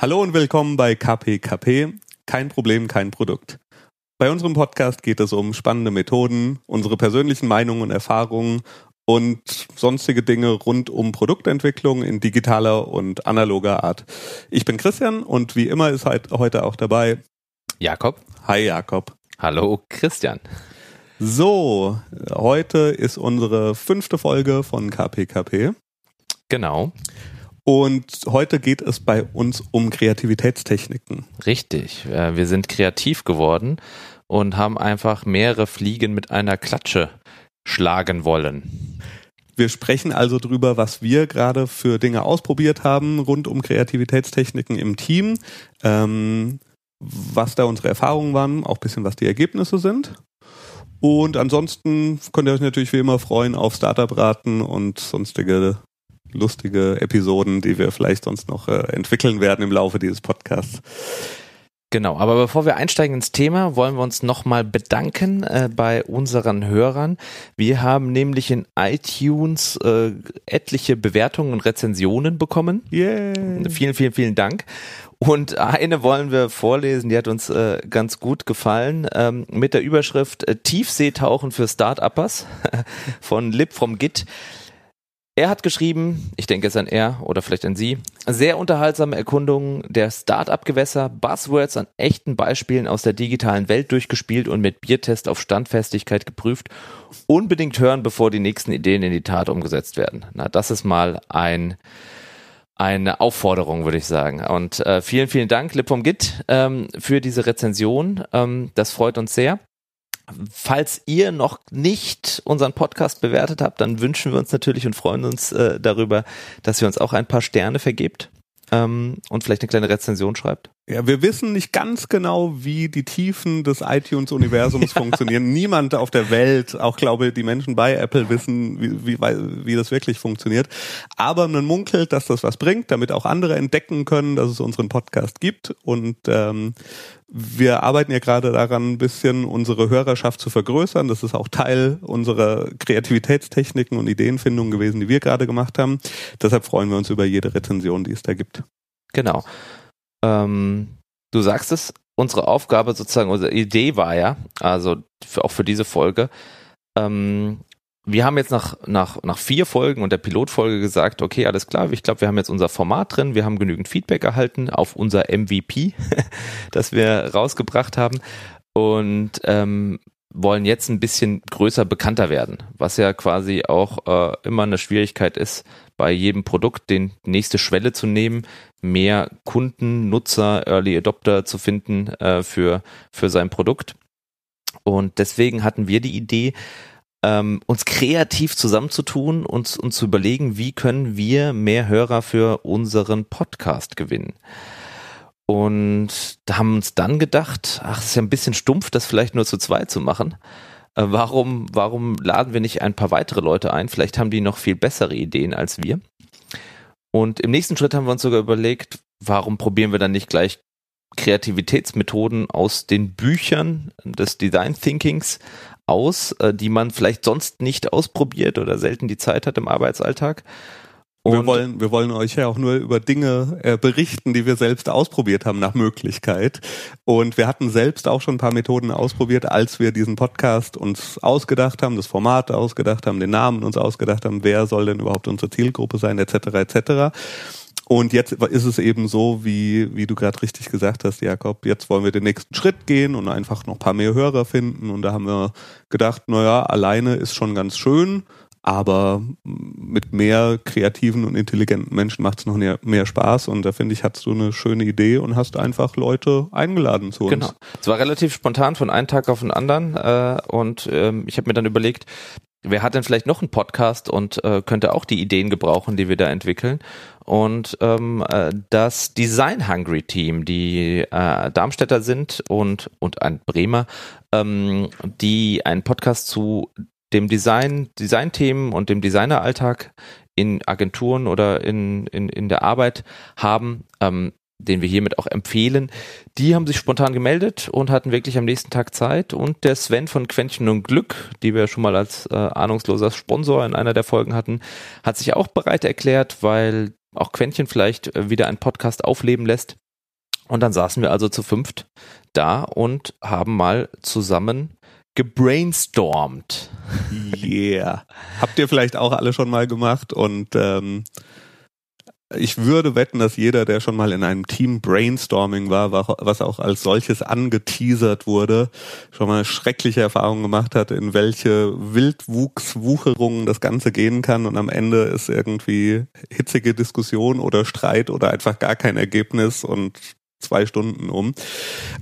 Hallo und willkommen bei KPKP. Kein Problem, kein Produkt. Bei unserem Podcast geht es um spannende Methoden, unsere persönlichen Meinungen und Erfahrungen und sonstige Dinge rund um Produktentwicklung in digitaler und analoger Art. Ich bin Christian und wie immer ist heute auch dabei Jakob. Hi Jakob. Hallo Christian. So, heute ist unsere fünfte Folge von KPKP. Genau. Und heute geht es bei uns um Kreativitätstechniken. Richtig. Äh, wir sind kreativ geworden und haben einfach mehrere Fliegen mit einer Klatsche schlagen wollen. Wir sprechen also drüber, was wir gerade für Dinge ausprobiert haben rund um Kreativitätstechniken im Team, ähm, was da unsere Erfahrungen waren, auch bisschen was die Ergebnisse sind. Und ansonsten könnt ihr euch natürlich wie immer freuen auf Startup-Raten und sonstige lustige Episoden, die wir vielleicht sonst noch äh, entwickeln werden im Laufe dieses Podcasts. Genau, aber bevor wir einsteigen ins Thema, wollen wir uns nochmal bedanken äh, bei unseren Hörern. Wir haben nämlich in iTunes äh, etliche Bewertungen und Rezensionen bekommen. Yeah. Vielen, vielen, vielen Dank. Und eine wollen wir vorlesen, die hat uns äh, ganz gut gefallen, ähm, mit der Überschrift äh, Tiefseetauchen für Start-Uppers von Lip from Git. Er hat geschrieben, ich denke es an er oder vielleicht an Sie, sehr unterhaltsame Erkundungen der Start-up-Gewässer, Buzzwords an echten Beispielen aus der digitalen Welt durchgespielt und mit Biertest auf Standfestigkeit geprüft. Unbedingt hören, bevor die nächsten Ideen in die Tat umgesetzt werden. Na, das ist mal ein eine Aufforderung, würde ich sagen. Und äh, vielen, vielen Dank, Lip vom Git, ähm, für diese Rezension. Ähm, das freut uns sehr. Falls ihr noch nicht unseren Podcast bewertet habt, dann wünschen wir uns natürlich und freuen uns äh, darüber, dass ihr uns auch ein paar Sterne vergebt ähm, und vielleicht eine kleine Rezension schreibt. Ja, wir wissen nicht ganz genau, wie die Tiefen des iTunes-Universums funktionieren. Niemand auf der Welt, auch glaube die Menschen bei Apple wissen, wie, wie, wie das wirklich funktioniert. Aber man munkelt, dass das was bringt, damit auch andere entdecken können, dass es unseren Podcast gibt. Und ähm, wir arbeiten ja gerade daran, ein bisschen unsere Hörerschaft zu vergrößern. Das ist auch Teil unserer Kreativitätstechniken und Ideenfindung gewesen, die wir gerade gemacht haben. Deshalb freuen wir uns über jede Rezension, die es da gibt. Genau. Ähm, du sagst es, unsere Aufgabe sozusagen, unsere Idee war ja, also auch für diese Folge, ähm, wir haben jetzt nach, nach, nach vier Folgen und der Pilotfolge gesagt, okay, alles klar, ich glaube, wir haben jetzt unser Format drin, wir haben genügend Feedback erhalten auf unser MVP, das wir rausgebracht haben und ähm, wollen jetzt ein bisschen größer bekannter werden, was ja quasi auch äh, immer eine Schwierigkeit ist, bei jedem Produkt den nächste Schwelle zu nehmen, mehr Kunden, Nutzer, Early Adopter zu finden äh, für, für sein Produkt. Und deswegen hatten wir die Idee, ähm, uns kreativ zusammenzutun und uns zu überlegen, wie können wir mehr Hörer für unseren Podcast gewinnen. Und da haben uns dann gedacht, ach, es ist ja ein bisschen stumpf, das vielleicht nur zu zweit zu machen. Äh, warum, warum laden wir nicht ein paar weitere Leute ein? Vielleicht haben die noch viel bessere Ideen als wir. Und im nächsten Schritt haben wir uns sogar überlegt, warum probieren wir dann nicht gleich Kreativitätsmethoden aus den Büchern des Design Thinkings aus, äh, die man vielleicht sonst nicht ausprobiert oder selten die Zeit hat im Arbeitsalltag wir wollen, wir wollen euch ja auch nur über Dinge äh, berichten, die wir selbst ausprobiert haben nach Möglichkeit. Und wir hatten selbst auch schon ein paar Methoden ausprobiert, als wir diesen Podcast uns ausgedacht haben, das Format ausgedacht haben, den Namen uns ausgedacht haben, wer soll denn überhaupt unsere Zielgruppe sein, etc. etc. Und jetzt ist es eben so, wie, wie du gerade richtig gesagt hast, Jakob, jetzt wollen wir den nächsten Schritt gehen und einfach noch ein paar mehr Hörer finden. Und da haben wir gedacht, naja, alleine ist schon ganz schön, aber mit mehr kreativen und intelligenten Menschen macht es noch mehr, mehr Spaß und da finde ich, hast du eine schöne Idee und hast einfach Leute eingeladen zu uns. Genau. Es war relativ spontan von einem Tag auf den anderen äh, und ähm, ich habe mir dann überlegt, wer hat denn vielleicht noch einen Podcast und äh, könnte auch die Ideen gebrauchen, die wir da entwickeln. Und ähm, äh, das Design Hungry Team, die äh, Darmstädter sind und, und ein Bremer, ähm, die einen Podcast zu dem Design, Designthemen und dem Designeralltag in Agenturen oder in, in, in der Arbeit haben, ähm, den wir hiermit auch empfehlen, die haben sich spontan gemeldet und hatten wirklich am nächsten Tag Zeit. Und der Sven von Quäntchen und Glück, die wir schon mal als äh, ahnungsloser Sponsor in einer der Folgen hatten, hat sich auch bereit erklärt, weil auch Quäntchen vielleicht äh, wieder einen Podcast aufleben lässt Und dann saßen wir also zu fünft da und haben mal zusammen gebrainstormt. Yeah. Habt ihr vielleicht auch alle schon mal gemacht und ähm, ich würde wetten, dass jeder, der schon mal in einem Team Brainstorming war, was auch als solches angeteasert wurde, schon mal schreckliche Erfahrungen gemacht hat, in welche Wildwuchswucherungen das Ganze gehen kann und am Ende ist irgendwie hitzige Diskussion oder Streit oder einfach gar kein Ergebnis und zwei Stunden um.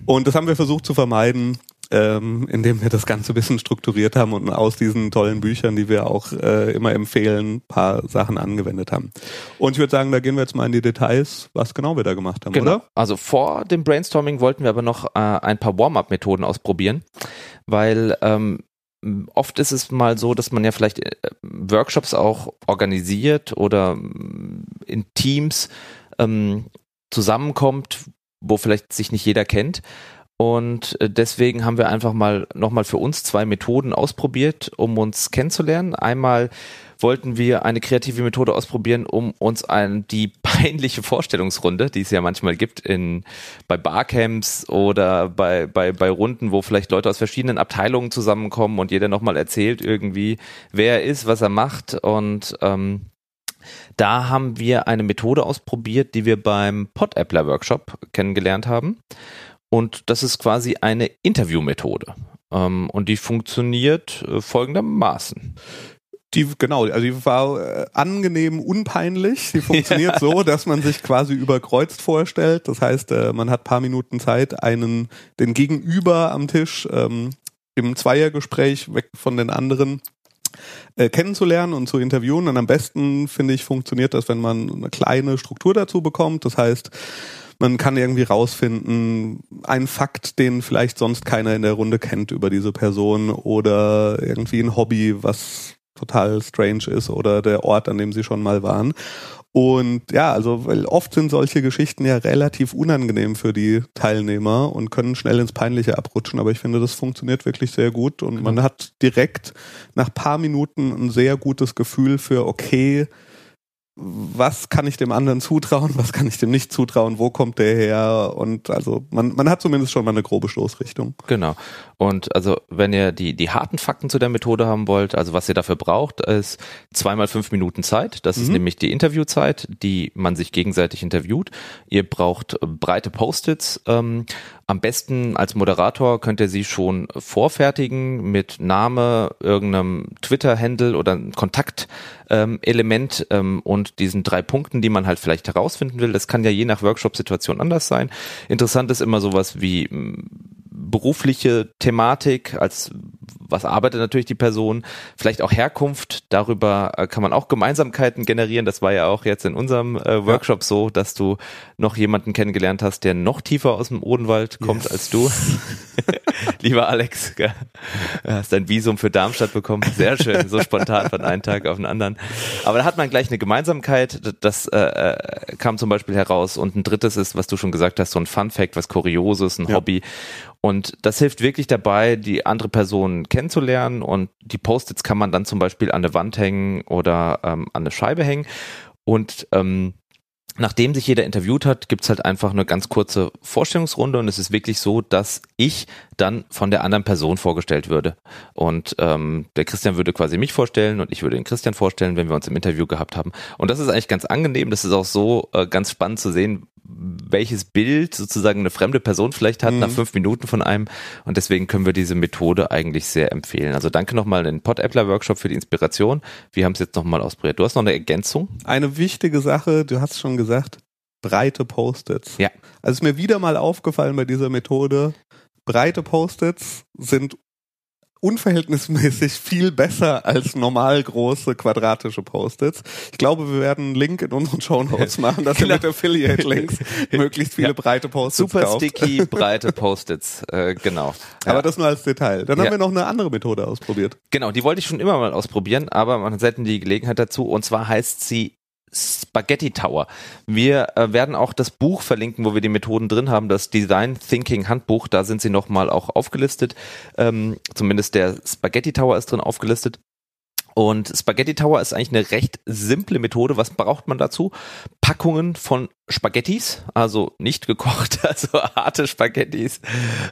Und das haben wir versucht zu vermeiden ähm, indem wir das Ganze ein bisschen strukturiert haben und aus diesen tollen Büchern, die wir auch äh, immer empfehlen, paar Sachen angewendet haben. Und ich würde sagen, da gehen wir jetzt mal in die Details, was genau wir da gemacht haben, genau. oder? Also vor dem Brainstorming wollten wir aber noch äh, ein paar Warm-up-Methoden ausprobieren, weil ähm, oft ist es mal so, dass man ja vielleicht äh, Workshops auch organisiert oder in Teams ähm, zusammenkommt, wo vielleicht sich nicht jeder kennt und äh, deswegen haben wir einfach mal nochmal für uns zwei Methoden ausprobiert, um uns kennenzulernen. Einmal wollten wir eine kreative Methode ausprobieren, um uns an die peinliche Vorstellungsrunde, die es ja manchmal gibt in, bei Barcamps oder bei, bei, bei Runden, wo vielleicht Leute aus verschiedenen Abteilungen zusammenkommen und jeder nochmal erzählt irgendwie, wer er ist, was er macht und ähm, da haben wir eine Methode ausprobiert, die wir beim Pod-Appler Workshop kennengelernt haben. Und das ist quasi eine Interviewmethode. Ähm, und die funktioniert äh, folgendermaßen. Die, genau, also die war äh, angenehm unpeinlich. Die funktioniert so, dass man sich quasi überkreuzt vorstellt. Das heißt, äh, man hat paar Minuten Zeit, einen, den Gegenüber am Tisch ähm, im Zweiergespräch weg von den anderen äh, kennenzulernen und zu interviewen. Und am besten, finde ich, funktioniert das, wenn man eine kleine Struktur dazu bekommt. Das heißt, man kann irgendwie rausfinden, einen Fakt, den vielleicht sonst keiner in der Runde kennt über diese Person oder irgendwie ein Hobby, was total strange ist oder der Ort, an dem sie schon mal waren. Und ja, also weil oft sind solche Geschichten ja relativ unangenehm für die Teilnehmer und können schnell ins Peinliche abrutschen. Aber ich finde, das funktioniert wirklich sehr gut und man hat direkt nach paar Minuten ein sehr gutes Gefühl für, okay, was kann ich dem anderen zutrauen, was kann ich dem nicht zutrauen, wo kommt der her und also man, man hat zumindest schon mal eine grobe Stoßrichtung. Genau. Und also wenn ihr die, die harten Fakten zu der Methode haben wollt, also was ihr dafür braucht, ist zweimal fünf Minuten Zeit. Das mhm. ist nämlich die Interviewzeit, die man sich gegenseitig interviewt. Ihr braucht breite Post-its. Ähm, am besten als Moderator könnt ihr sie schon vorfertigen mit Name, irgendeinem Twitter-Handle oder Kontaktelement ähm, und diesen drei Punkten, die man halt vielleicht herausfinden will. Das kann ja je nach Workshop-Situation anders sein. Interessant ist immer sowas wie berufliche Thematik, als was arbeitet natürlich die Person, vielleicht auch Herkunft, darüber äh, kann man auch Gemeinsamkeiten generieren. Das war ja auch jetzt in unserem äh, Workshop ja. so, dass du noch jemanden kennengelernt hast, der noch tiefer aus dem Odenwald kommt yes. als du. Lieber Alex, du hast dein Visum für Darmstadt bekommen. Sehr schön, so spontan von einem Tag auf den anderen. Aber da hat man gleich eine Gemeinsamkeit, das äh, äh, kam zum Beispiel heraus. Und ein drittes ist, was du schon gesagt hast, so ein Fun Fact, was Kurioses, ein ja. Hobby. Und das hilft wirklich dabei, die andere Person kennenzulernen. Und die Post-its kann man dann zum Beispiel an eine Wand hängen oder ähm, an eine Scheibe hängen. Und ähm, nachdem sich jeder interviewt hat, gibt's halt einfach eine ganz kurze Vorstellungsrunde und es ist wirklich so, dass ich dann von der anderen Person vorgestellt würde. Und ähm, der Christian würde quasi mich vorstellen und ich würde den Christian vorstellen, wenn wir uns im Interview gehabt haben. Und das ist eigentlich ganz angenehm. Das ist auch so äh, ganz spannend zu sehen, welches Bild sozusagen eine fremde Person vielleicht hat mhm. nach fünf Minuten von einem. Und deswegen können wir diese Methode eigentlich sehr empfehlen. Also danke nochmal den Pod-Appler Workshop für die Inspiration. Wir haben es jetzt nochmal ausprobiert. Du hast noch eine Ergänzung? Eine wichtige Sache, du hast schon gesagt, breite Post-its. Ja. Also ist mir wieder mal aufgefallen bei dieser Methode, breite Post-its sind unverhältnismäßig viel besser als normal große quadratische Post-its. Ich glaube, wir werden einen Link in unseren Show Notes machen, dass genau. ihr mit Affiliate-Links möglichst viele ja. breite Post-its Super kauft. sticky, breite Post-its, äh, genau. Ja. Aber das nur als Detail. Dann ja. haben wir noch eine andere Methode ausprobiert. Genau, die wollte ich schon immer mal ausprobieren, aber man hat selten die Gelegenheit dazu. Und zwar heißt sie Spaghetti Tower. Wir äh, werden auch das Buch verlinken, wo wir die Methoden drin haben, das Design Thinking Handbuch. Da sind sie nochmal auch aufgelistet. Ähm, zumindest der Spaghetti Tower ist drin aufgelistet. Und Spaghetti Tower ist eigentlich eine recht simple Methode. Was braucht man dazu? Packungen von Spaghettis, also nicht gekocht, also harte Spaghettis,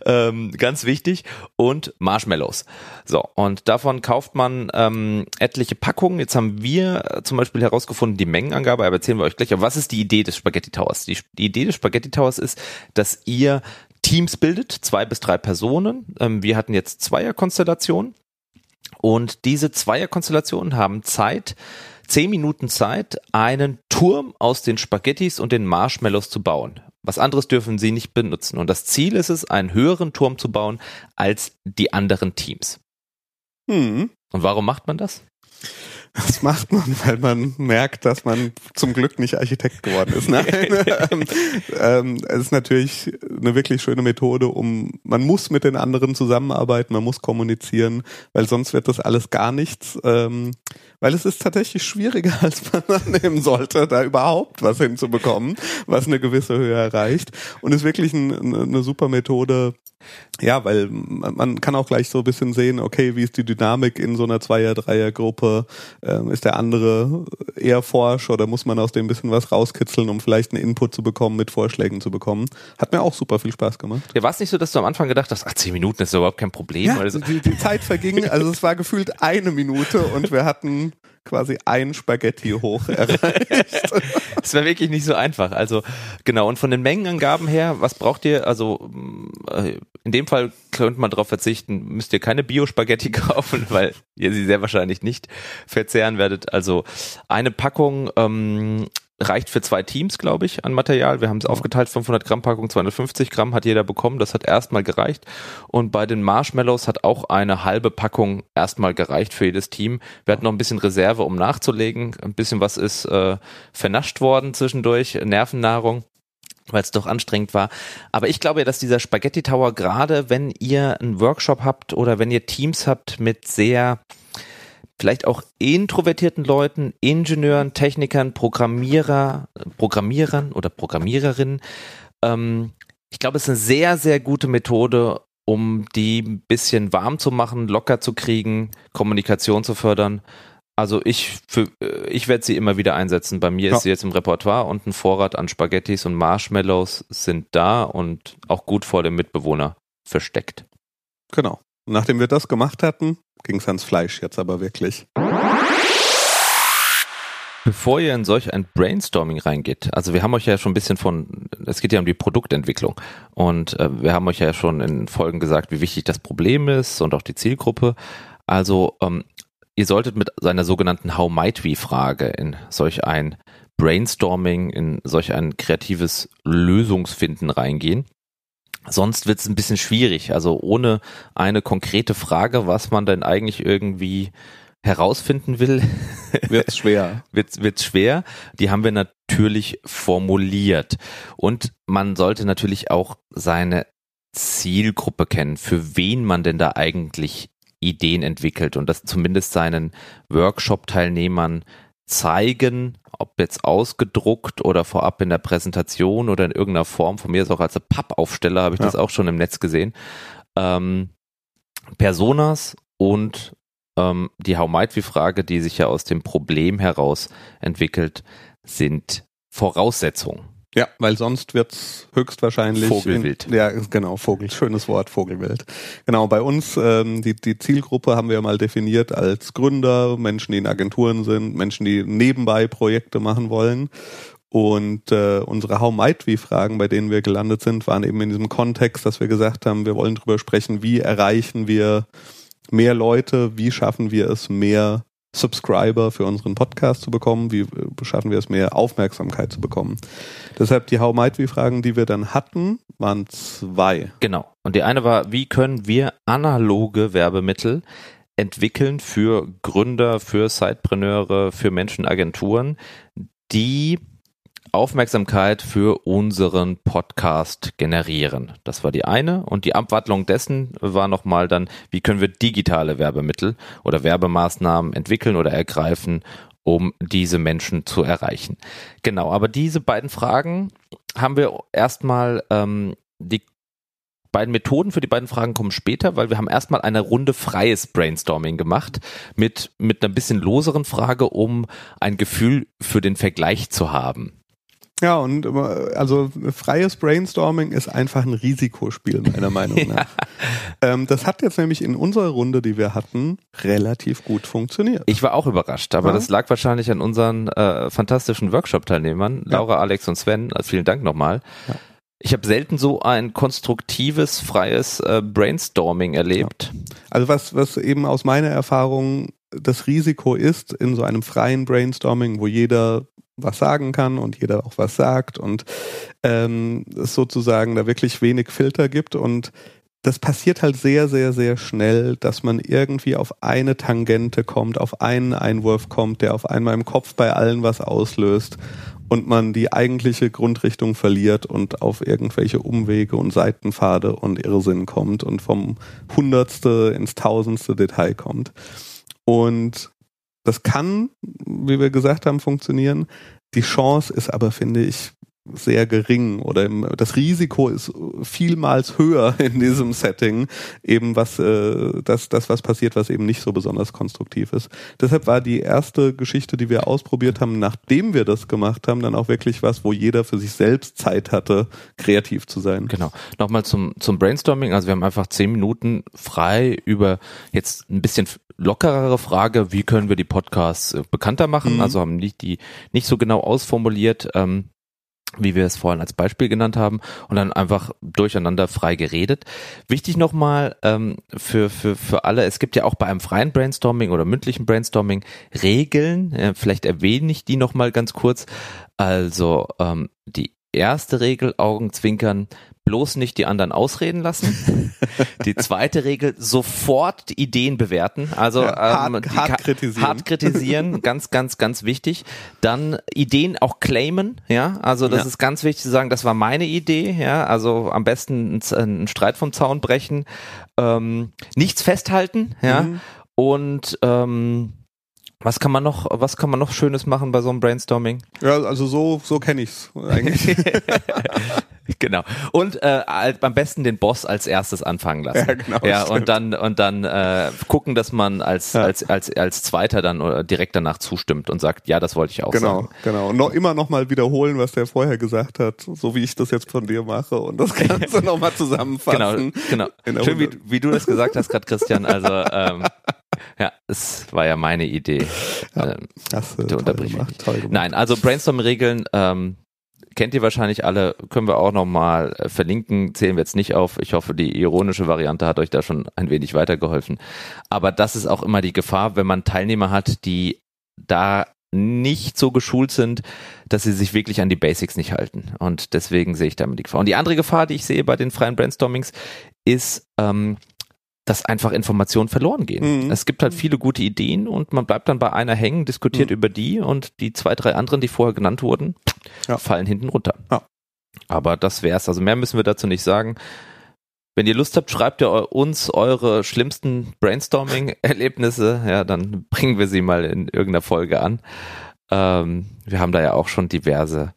ähm, ganz wichtig, und Marshmallows. So, und davon kauft man ähm, etliche Packungen. Jetzt haben wir zum Beispiel herausgefunden, die Mengenangabe, aber erzählen wir euch gleich. Aber was ist die Idee des Spaghetti Towers? Die, die Idee des Spaghetti Towers ist, dass ihr Teams bildet, zwei bis drei Personen. Ähm, wir hatten jetzt Zweierkonstellationen und diese Zweierkonstellationen haben Zeit, zehn Minuten Zeit, einen Turm aus den Spaghettis und den Marshmallows zu bauen. Was anderes dürfen sie nicht benutzen. Und das Ziel ist es, einen höheren Turm zu bauen als die anderen Teams. Hm. Und warum macht man das? Das macht man, weil man merkt, dass man zum Glück nicht Architekt geworden ist. Nein, ähm, ähm, es ist natürlich eine wirklich schöne Methode, um man muss mit den anderen zusammenarbeiten, man muss kommunizieren, weil sonst wird das alles gar nichts. Ähm, weil es ist tatsächlich schwieriger, als man annehmen sollte, da überhaupt was hinzubekommen, was eine gewisse Höhe erreicht. Und ist wirklich ein, eine super Methode, ja, weil man kann auch gleich so ein bisschen sehen, okay, wie ist die Dynamik in so einer Zweier-, Dreier-Gruppe? Ähm, ist der andere eher forsch oder muss man aus dem ein bisschen was rauskitzeln, um vielleicht einen Input zu bekommen, mit Vorschlägen zu bekommen? Hat mir auch super viel Spaß gemacht. Ja, war es nicht so, dass du am Anfang gedacht hast, ach, zehn Minuten ist überhaupt kein Problem? Ja, also die, die Zeit verging, also es war gefühlt eine Minute und wir hatten quasi ein Spaghetti hoch erreicht. Es war wirklich nicht so einfach. Also genau, und von den Mengenangaben her, was braucht ihr? Also äh, in dem Fall könnte man darauf verzichten, müsst ihr keine Bio-Spaghetti kaufen, weil ihr sie sehr wahrscheinlich nicht verzehren werdet. Also eine Packung ähm, reicht für zwei Teams, glaube ich, an Material. Wir haben es aufgeteilt, 500 Gramm Packung, 250 Gramm hat jeder bekommen. Das hat erstmal gereicht. Und bei den Marshmallows hat auch eine halbe Packung erstmal gereicht für jedes Team. Wir hatten noch ein bisschen Reserve, um nachzulegen. Ein bisschen was ist äh, vernascht worden zwischendurch, Nervennahrung weil es doch anstrengend war. Aber ich glaube ja, dass dieser Spaghetti Tower gerade, wenn ihr einen Workshop habt oder wenn ihr Teams habt mit sehr vielleicht auch introvertierten Leuten, Ingenieuren, Technikern, Programmierer, Programmierern oder Programmiererinnen. Ähm, ich glaube, es ist eine sehr, sehr gute Methode, um die ein bisschen warm zu machen, locker zu kriegen, Kommunikation zu fördern. Also ich, für, äh, ich werde sie immer wieder einsetzen. Bei mir ja. ist sie jetzt im Repertoire und ein Vorrat an Spaghettis und Marshmallows sind da und auch gut vor dem Mitbewohner versteckt. Genau. Nachdem wir das gemacht hatten, ging es ans Fleisch jetzt aber wirklich. Bevor ihr in solch ein Brainstorming reingeht, also wir haben euch ja schon ein bisschen von, es geht ja um die Produktentwicklung und äh, wir haben euch ja schon in Folgen gesagt, wie wichtig das Problem ist und auch die Zielgruppe. Also ähm, ihr solltet mit seiner sogenannten How might we Frage in solch ein Brainstorming, in solch ein kreatives Lösungsfinden reingehen. Sonst wird es ein bisschen schwierig. Also ohne eine konkrete Frage, was man denn eigentlich irgendwie herausfinden will, wird schwer. wird wird schwer. Die haben wir natürlich formuliert und man sollte natürlich auch seine Zielgruppe kennen, für wen man denn da eigentlich Ideen entwickelt und das zumindest seinen Workshop-Teilnehmern zeigen, ob jetzt ausgedruckt oder vorab in der Präsentation oder in irgendeiner Form, von mir ist auch als Pappaufsteller, habe ich ja. das auch schon im Netz gesehen. Ähm, Personas und ähm, die How Might We Frage, die sich ja aus dem Problem heraus entwickelt, sind Voraussetzungen. Ja, weil sonst wird's höchstwahrscheinlich Vogelwild. In, ja, genau, Vogel, schönes Wort, Vogelwild. Genau, bei uns ähm, die die Zielgruppe haben wir mal definiert als Gründer, Menschen, die in Agenturen sind, Menschen, die nebenbei Projekte machen wollen. Und äh, unsere How Might We Fragen, bei denen wir gelandet sind, waren eben in diesem Kontext, dass wir gesagt haben, wir wollen drüber sprechen, wie erreichen wir mehr Leute, wie schaffen wir es, mehr Subscriber für unseren Podcast zu bekommen? Wie schaffen wir es, mehr Aufmerksamkeit zu bekommen? Deshalb die How Might We Fragen, die wir dann hatten, waren zwei. Genau. Und die eine war, wie können wir analoge Werbemittel entwickeln für Gründer, für Sidepreneure, für Menschenagenturen, die Aufmerksamkeit für unseren Podcast generieren. Das war die eine. Und die Abwandlung dessen war nochmal dann, wie können wir digitale Werbemittel oder Werbemaßnahmen entwickeln oder ergreifen, um diese Menschen zu erreichen. Genau, aber diese beiden Fragen haben wir erstmal ähm, die beiden Methoden für die beiden Fragen kommen später, weil wir haben erstmal eine Runde freies Brainstorming gemacht mit, mit einer bisschen loseren Frage, um ein Gefühl für den Vergleich zu haben. Ja, und also freies Brainstorming ist einfach ein Risikospiel, meiner Meinung nach. ja. ähm, das hat jetzt nämlich in unserer Runde, die wir hatten, relativ gut funktioniert. Ich war auch überrascht, aber ja. das lag wahrscheinlich an unseren äh, fantastischen Workshop-Teilnehmern, Laura, ja. Alex und Sven. Also vielen Dank nochmal. Ich habe selten so ein konstruktives, freies äh, Brainstorming erlebt. Also was, was eben aus meiner Erfahrung das Risiko ist in so einem freien Brainstorming, wo jeder was sagen kann und jeder auch was sagt und ähm, es sozusagen da wirklich wenig Filter gibt und das passiert halt sehr, sehr, sehr schnell, dass man irgendwie auf eine Tangente kommt, auf einen Einwurf kommt, der auf einmal im Kopf bei allen was auslöst und man die eigentliche Grundrichtung verliert und auf irgendwelche Umwege und Seitenpfade und Irrsinn kommt und vom Hundertste ins Tausendste Detail kommt. Und das kann, wie wir gesagt haben, funktionieren. Die Chance ist aber, finde ich, sehr gering oder im, das Risiko ist vielmals höher in diesem Setting, eben was äh, das, das, was passiert, was eben nicht so besonders konstruktiv ist. Deshalb war die erste Geschichte, die wir ausprobiert haben, nachdem wir das gemacht haben, dann auch wirklich was, wo jeder für sich selbst Zeit hatte, kreativ zu sein. Genau. Nochmal zum, zum Brainstorming. Also wir haben einfach zehn Minuten frei über jetzt ein bisschen lockerere Frage, wie können wir die Podcasts äh, bekannter machen? Mhm. Also haben nicht die nicht so genau ausformuliert. Ähm, wie wir es vorhin als Beispiel genannt haben, und dann einfach durcheinander frei geredet. Wichtig nochmal ähm, für, für, für alle, es gibt ja auch bei einem freien Brainstorming oder mündlichen Brainstorming Regeln, äh, vielleicht erwähne ich die nochmal ganz kurz. Also ähm, die erste Regel, Augenzwinkern, bloß nicht die anderen ausreden lassen. Die zweite Regel, sofort Ideen bewerten. Also ja, hart, ähm, hart kritisieren. Hart kritisieren, ganz, ganz, ganz wichtig. Dann Ideen auch claimen, ja. Also das ja. ist ganz wichtig zu sagen, das war meine Idee, ja. Also am besten einen Streit vom Zaun brechen, ähm, nichts festhalten, ja. Mhm. Und ähm, was kann man noch, was kann man noch Schönes machen bei so einem Brainstorming? Ja, also so, so kenne ich's eigentlich. genau. Und äh, am besten den Boss als erstes anfangen lassen. Ja, genau. Ja, und dann und dann äh, gucken, dass man als ja. als als als Zweiter dann oder direkt danach zustimmt und sagt, ja, das wollte ich auch genau, sagen. Genau, genau. Und noch immer noch mal wiederholen, was der vorher gesagt hat, so wie ich das jetzt von dir mache und das Ganze noch mal zusammenfassen. Genau, genau. Schön, wie, wie du das gesagt hast, gerade Christian. Also ähm, ja, es war ja meine Idee. Ja, ähm, hast du gemacht. Nein, also Brainstorm-Regeln ähm, kennt ihr wahrscheinlich alle, können wir auch nochmal äh, verlinken, zählen wir jetzt nicht auf. Ich hoffe, die ironische Variante hat euch da schon ein wenig weitergeholfen. Aber das ist auch immer die Gefahr, wenn man Teilnehmer hat, die da nicht so geschult sind, dass sie sich wirklich an die Basics nicht halten. Und deswegen sehe ich da immer die Gefahr. Und die andere Gefahr, die ich sehe bei den freien Brainstormings, ist, ähm, dass einfach Informationen verloren gehen. Mhm. Es gibt halt viele gute Ideen und man bleibt dann bei einer hängen, diskutiert mhm. über die und die zwei, drei anderen, die vorher genannt wurden, ja. fallen hinten runter. Ja. Aber das wär's. Also mehr müssen wir dazu nicht sagen. Wenn ihr Lust habt, schreibt ihr uns eure schlimmsten Brainstorming-Erlebnisse. Ja, dann bringen wir sie mal in irgendeiner Folge an. Ähm, wir haben da ja auch schon diverse,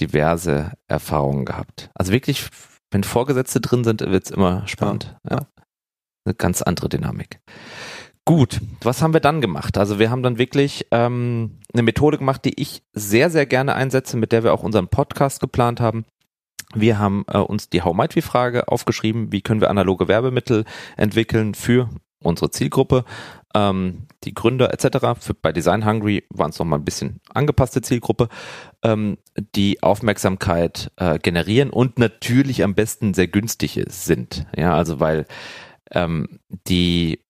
diverse Erfahrungen gehabt. Also wirklich, wenn Vorgesetzte drin sind, wird's immer spannend. Ja. ja eine ganz andere Dynamik. Gut, was haben wir dann gemacht? Also wir haben dann wirklich ähm, eine Methode gemacht, die ich sehr, sehr gerne einsetze, mit der wir auch unseren Podcast geplant haben. Wir haben äh, uns die How Might We Frage aufgeschrieben, wie können wir analoge Werbemittel entwickeln für unsere Zielgruppe, ähm, die Gründer etc. Für, bei Design Hungry waren es noch mal ein bisschen angepasste Zielgruppe, ähm, die Aufmerksamkeit äh, generieren und natürlich am besten sehr günstig sind. Ja, also weil ähm, die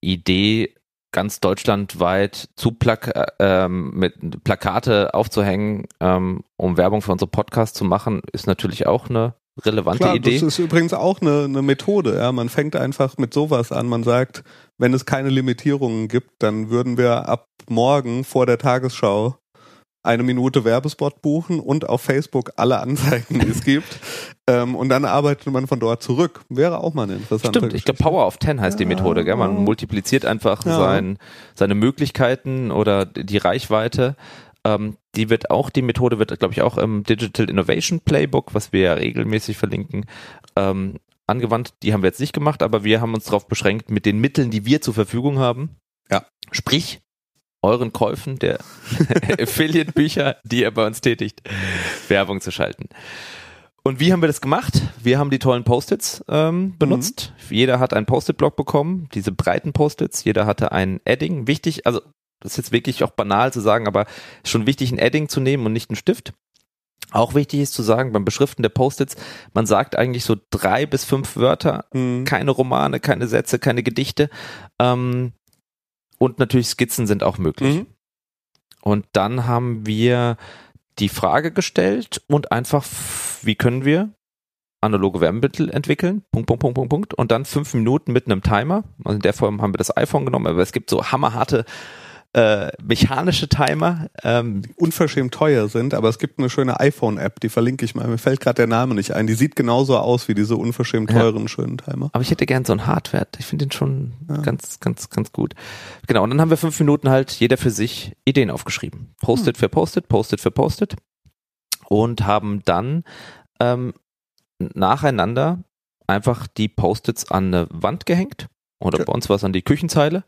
Idee, ganz deutschlandweit zu Plak äh, ähm, mit Plakate aufzuhängen, ähm, um Werbung für unsere Podcasts zu machen, ist natürlich auch eine relevante Klar, Idee. Das ist übrigens auch eine, eine Methode. Ja, man fängt einfach mit sowas an. Man sagt, wenn es keine Limitierungen gibt, dann würden wir ab morgen vor der Tagesschau eine Minute Werbespot buchen und auf Facebook alle Anzeigen, die es gibt. Ähm, und dann arbeitet man von dort zurück. Wäre auch mal eine interessante Stimmt, ich glaube Power of Ten heißt ja, die Methode. Gell? Man multipliziert einfach ja. sein, seine Möglichkeiten oder die Reichweite. Ähm, die wird auch, die Methode wird, glaube ich, auch im Digital Innovation Playbook, was wir ja regelmäßig verlinken, ähm, angewandt. Die haben wir jetzt nicht gemacht, aber wir haben uns darauf beschränkt, mit den Mitteln, die wir zur Verfügung haben. Ja. Sprich, euren Käufen der Affiliate-Bücher, die ihr bei uns tätigt, Werbung zu schalten. Und wie haben wir das gemacht? Wir haben die tollen Post-its ähm, benutzt. Mhm. Jeder hat einen Post-it-Block bekommen, diese breiten Post-its. Jeder hatte ein Adding. Wichtig, also das ist jetzt wirklich auch banal zu sagen, aber schon wichtig, ein Adding zu nehmen und nicht einen Stift. Auch wichtig ist zu sagen, beim Beschriften der Post-its, man sagt eigentlich so drei bis fünf Wörter, mhm. keine Romane, keine Sätze, keine Gedichte. Ähm, und natürlich Skizzen sind auch möglich. Mhm. Und dann haben wir die Frage gestellt und einfach, wie können wir analoge Werbemittel entwickeln, Punkt, Punkt, Punkt, Punkt, Punkt, und dann fünf Minuten mit einem Timer. Also in der Form haben wir das iPhone genommen, aber es gibt so hammerharte äh, mechanische Timer. Ähm, die unverschämt teuer sind, aber es gibt eine schöne iPhone-App, die verlinke ich mal. Mir fällt gerade der Name nicht ein. Die sieht genauso aus wie diese unverschämt teuren ja. schönen Timer. Aber ich hätte gern so einen Hardwert. Ich finde den schon ja. ganz, ganz, ganz gut. Genau, und dann haben wir fünf Minuten halt jeder für sich Ideen aufgeschrieben. Postet hm. für Postet, Postet für Postet. Und haben dann ähm, nacheinander einfach die Post-its an eine Wand gehängt. Oder okay. bei uns war es an die Küchenzeile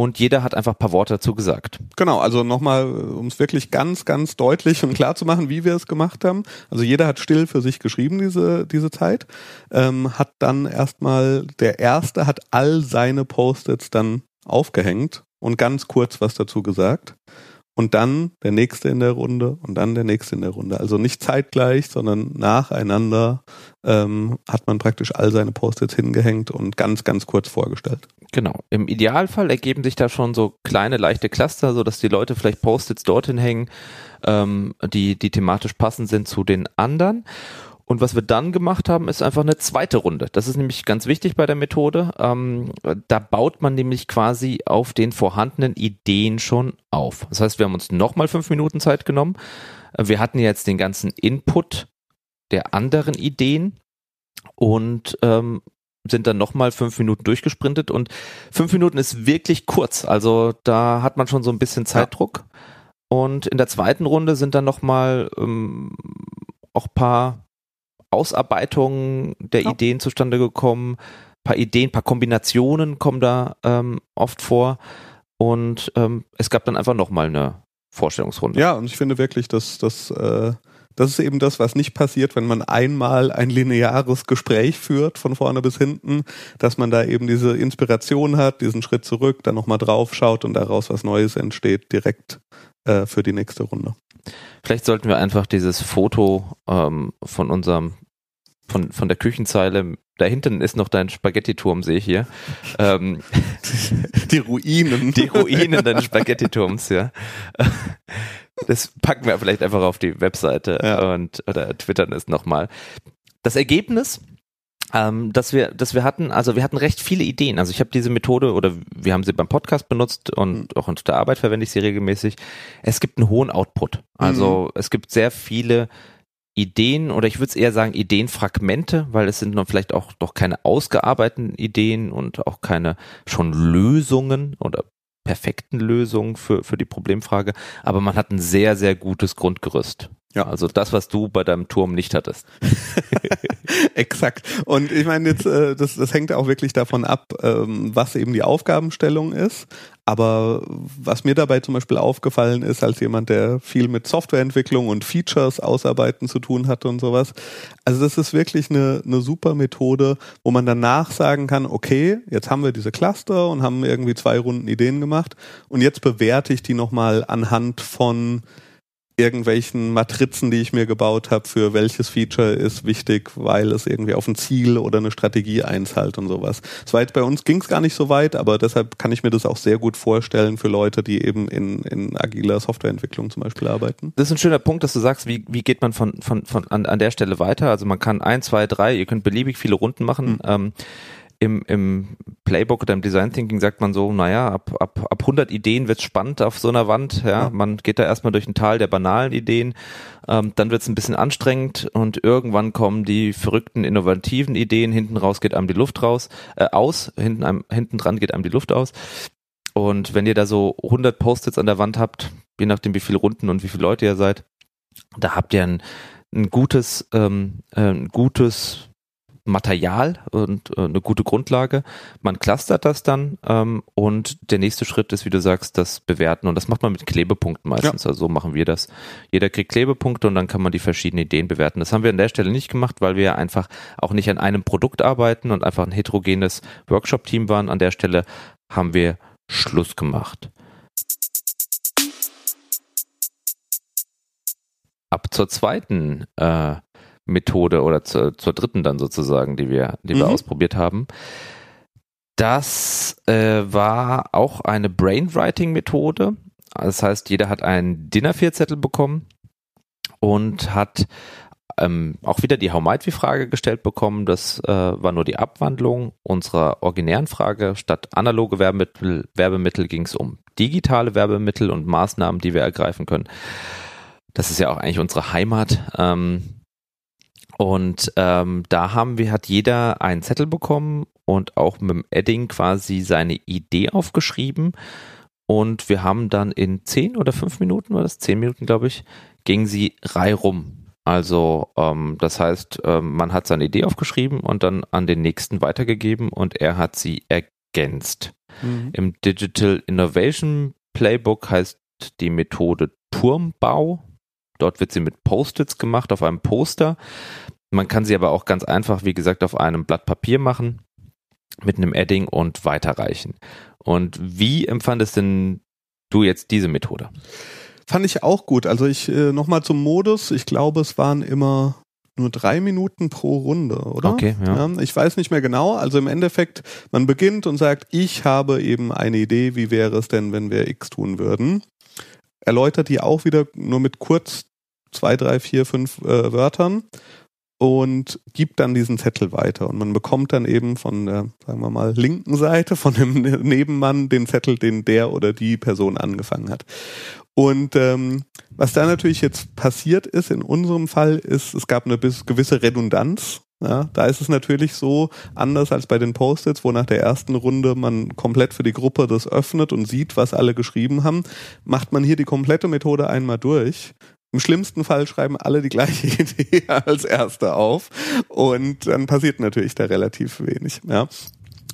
und jeder hat einfach ein paar Worte dazu gesagt. Genau, also nochmal, um es wirklich ganz, ganz deutlich und klar zu machen, wie wir es gemacht haben. Also jeder hat still für sich geschrieben diese, diese Zeit, ähm, hat dann erstmal, der Erste hat all seine Post-its dann aufgehängt und ganz kurz was dazu gesagt und dann der nächste in der Runde und dann der nächste in der Runde. Also nicht zeitgleich, sondern nacheinander ähm, hat man praktisch all seine Post-its hingehängt und ganz, ganz kurz vorgestellt. Genau. Im Idealfall ergeben sich da schon so kleine, leichte Cluster, so dass die Leute vielleicht Post-its dorthin hängen, ähm, die, die thematisch passend sind zu den anderen. Und was wir dann gemacht haben, ist einfach eine zweite Runde. Das ist nämlich ganz wichtig bei der Methode. Ähm, da baut man nämlich quasi auf den vorhandenen Ideen schon auf. Das heißt, wir haben uns nochmal fünf Minuten Zeit genommen. Wir hatten jetzt den ganzen Input der anderen Ideen und ähm, sind dann nochmal fünf Minuten durchgesprintet und fünf Minuten ist wirklich kurz. Also da hat man schon so ein bisschen Zeitdruck. Ja. Und in der zweiten Runde sind dann nochmal ähm, auch paar Ausarbeitungen der ja. Ideen zustande gekommen. paar Ideen, paar Kombinationen kommen da ähm, oft vor. Und ähm, es gab dann einfach nochmal eine Vorstellungsrunde. Ja, und ich finde wirklich, dass das, äh, das ist eben das, was nicht passiert, wenn man einmal ein lineares Gespräch führt, von vorne bis hinten, dass man da eben diese Inspiration hat, diesen Schritt zurück, dann nochmal drauf schaut und daraus was Neues entsteht, direkt äh, für die nächste Runde. Vielleicht sollten wir einfach dieses Foto ähm, von unserem von, von der Küchenzeile. Da hinten ist noch dein Spaghettiturm, sehe ich hier. Ähm, die Ruinen. Die Ruinen deines Spaghettiturms, ja. Das packen wir vielleicht einfach auf die Webseite ja. und oder twittern es nochmal. Das Ergebnis, ähm, dass wir, dass wir hatten, also wir hatten recht viele Ideen. Also ich habe diese Methode oder wir haben sie beim Podcast benutzt und mhm. auch unter der Arbeit verwende ich sie regelmäßig. Es gibt einen hohen Output. Also mhm. es gibt sehr viele Ideen oder ich würde es eher sagen Ideenfragmente, weil es sind noch vielleicht auch doch keine ausgearbeiteten Ideen und auch keine schon Lösungen oder perfekten Lösungen für, für die Problemfrage, aber man hat ein sehr, sehr gutes Grundgerüst. Ja, also das, was du bei deinem Turm nicht hattest. Exakt. Und ich meine jetzt, äh, das, das hängt auch wirklich davon ab, ähm, was eben die Aufgabenstellung ist. Aber was mir dabei zum Beispiel aufgefallen ist, als jemand, der viel mit Softwareentwicklung und Features ausarbeiten zu tun hatte und sowas, also das ist wirklich eine, eine super Methode, wo man danach sagen kann, okay, jetzt haben wir diese Cluster und haben irgendwie zwei Runden Ideen gemacht und jetzt bewerte ich die nochmal anhand von irgendwelchen Matrizen, die ich mir gebaut habe, für welches Feature ist wichtig, weil es irgendwie auf ein Ziel oder eine Strategie einzahlt und sowas. Das war jetzt bei uns ging es gar nicht so weit, aber deshalb kann ich mir das auch sehr gut vorstellen für Leute, die eben in, in agiler Softwareentwicklung zum Beispiel arbeiten. Das ist ein schöner Punkt, dass du sagst, wie, wie geht man von, von, von an, an der Stelle weiter? Also man kann ein, zwei, drei, ihr könnt beliebig viele Runden machen. Mhm. Ähm, im, im Playbook oder im Design Thinking sagt man so, naja, ab, ab, ab 100 Ideen wird's spannend auf so einer Wand. Ja, man geht da erstmal durch ein Tal der banalen Ideen, ähm, dann wird's ein bisschen anstrengend und irgendwann kommen die verrückten, innovativen Ideen. Hinten raus geht einem die Luft raus, äh, aus, hinten, einem, hinten dran geht einem die Luft aus. Und wenn ihr da so 100 Post-its an der Wand habt, je nachdem wie viele Runden und wie viele Leute ihr seid, da habt ihr ein, ein gutes, ähm, äh, ein gutes Material und äh, eine gute Grundlage. Man clustert das dann ähm, und der nächste Schritt ist, wie du sagst, das Bewerten und das macht man mit Klebepunkten meistens. Ja. Also so machen wir das. Jeder kriegt Klebepunkte und dann kann man die verschiedenen Ideen bewerten. Das haben wir an der Stelle nicht gemacht, weil wir einfach auch nicht an einem Produkt arbeiten und einfach ein heterogenes Workshop-Team waren. An der Stelle haben wir Schluss gemacht. Ab zur zweiten äh, Methode oder zur, zur dritten dann sozusagen, die wir, die wir mhm. ausprobiert haben. Das äh, war auch eine Brainwriting-Methode. Das heißt, jeder hat einen Dinner-Vierzettel bekommen und hat ähm, auch wieder die How might we Frage gestellt bekommen. Das äh, war nur die Abwandlung unserer originären Frage. Statt analoge Werbemittel, Werbemittel ging es um digitale Werbemittel und Maßnahmen, die wir ergreifen können. Das ist ja auch eigentlich unsere Heimat. Ähm, und ähm, da haben wir, hat jeder einen Zettel bekommen und auch mit dem Edding quasi seine Idee aufgeschrieben. Und wir haben dann in zehn oder fünf Minuten, war das zehn Minuten, glaube ich, ging sie reihum. Also ähm, das heißt, ähm, man hat seine Idee aufgeschrieben und dann an den nächsten weitergegeben und er hat sie ergänzt. Mhm. Im Digital Innovation Playbook heißt die Methode Turmbau. Dort wird sie mit Post-its gemacht auf einem Poster. Man kann sie aber auch ganz einfach, wie gesagt, auf einem Blatt Papier machen, mit einem Edding und weiterreichen. Und wie empfandest denn du jetzt diese Methode? Fand ich auch gut. Also ich äh, nochmal zum Modus. Ich glaube, es waren immer nur drei Minuten pro Runde, oder? Okay, ja. ja. Ich weiß nicht mehr genau. Also im Endeffekt, man beginnt und sagt, ich habe eben eine Idee, wie wäre es denn, wenn wir X tun würden. Erläutert die auch wieder nur mit kurz zwei, drei, vier, fünf äh, Wörtern und gibt dann diesen Zettel weiter. Und man bekommt dann eben von der, sagen wir mal, linken Seite, von dem Nebenmann den Zettel, den der oder die Person angefangen hat. Und ähm, was da natürlich jetzt passiert ist, in unserem Fall, ist, es gab eine gewisse Redundanz. Ja, da ist es natürlich so, anders als bei den Post-its, wo nach der ersten Runde man komplett für die Gruppe das öffnet und sieht, was alle geschrieben haben, macht man hier die komplette Methode einmal durch im schlimmsten Fall schreiben alle die gleiche Idee als erste auf und dann passiert natürlich da relativ wenig. Ja.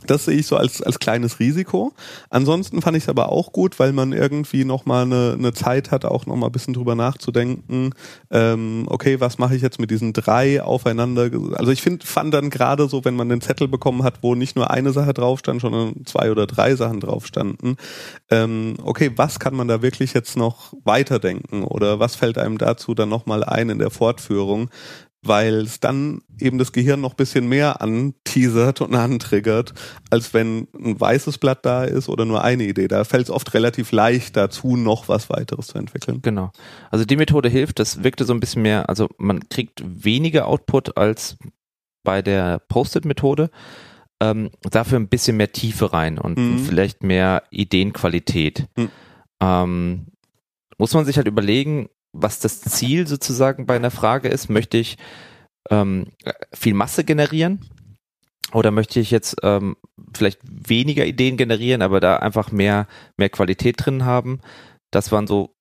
Das sehe ich so als, als kleines Risiko. Ansonsten fand ich es aber auch gut, weil man irgendwie nochmal eine, eine Zeit hat, auch nochmal ein bisschen drüber nachzudenken, ähm, okay, was mache ich jetzt mit diesen drei aufeinander? Also ich finde, fand dann gerade so, wenn man den Zettel bekommen hat, wo nicht nur eine Sache drauf stand, sondern zwei oder drei Sachen drauf standen, ähm, okay, was kann man da wirklich jetzt noch weiterdenken oder was fällt einem dazu dann nochmal ein in der Fortführung? Weil es dann eben das Gehirn noch bisschen mehr anteasert und antriggert, als wenn ein weißes Blatt da ist oder nur eine Idee. Da fällt es oft relativ leicht dazu, noch was weiteres zu entwickeln. Genau. Also die Methode hilft, das wirkte so ein bisschen mehr, also man kriegt weniger Output als bei der Post-it-Methode. Ähm, dafür ein bisschen mehr Tiefe rein und mhm. vielleicht mehr Ideenqualität. Mhm. Ähm, muss man sich halt überlegen, was das Ziel sozusagen bei einer Frage ist. Möchte ich ähm, viel Masse generieren? Oder möchte ich jetzt ähm, vielleicht weniger Ideen generieren, aber da einfach mehr, mehr Qualität drin haben? Das waren so,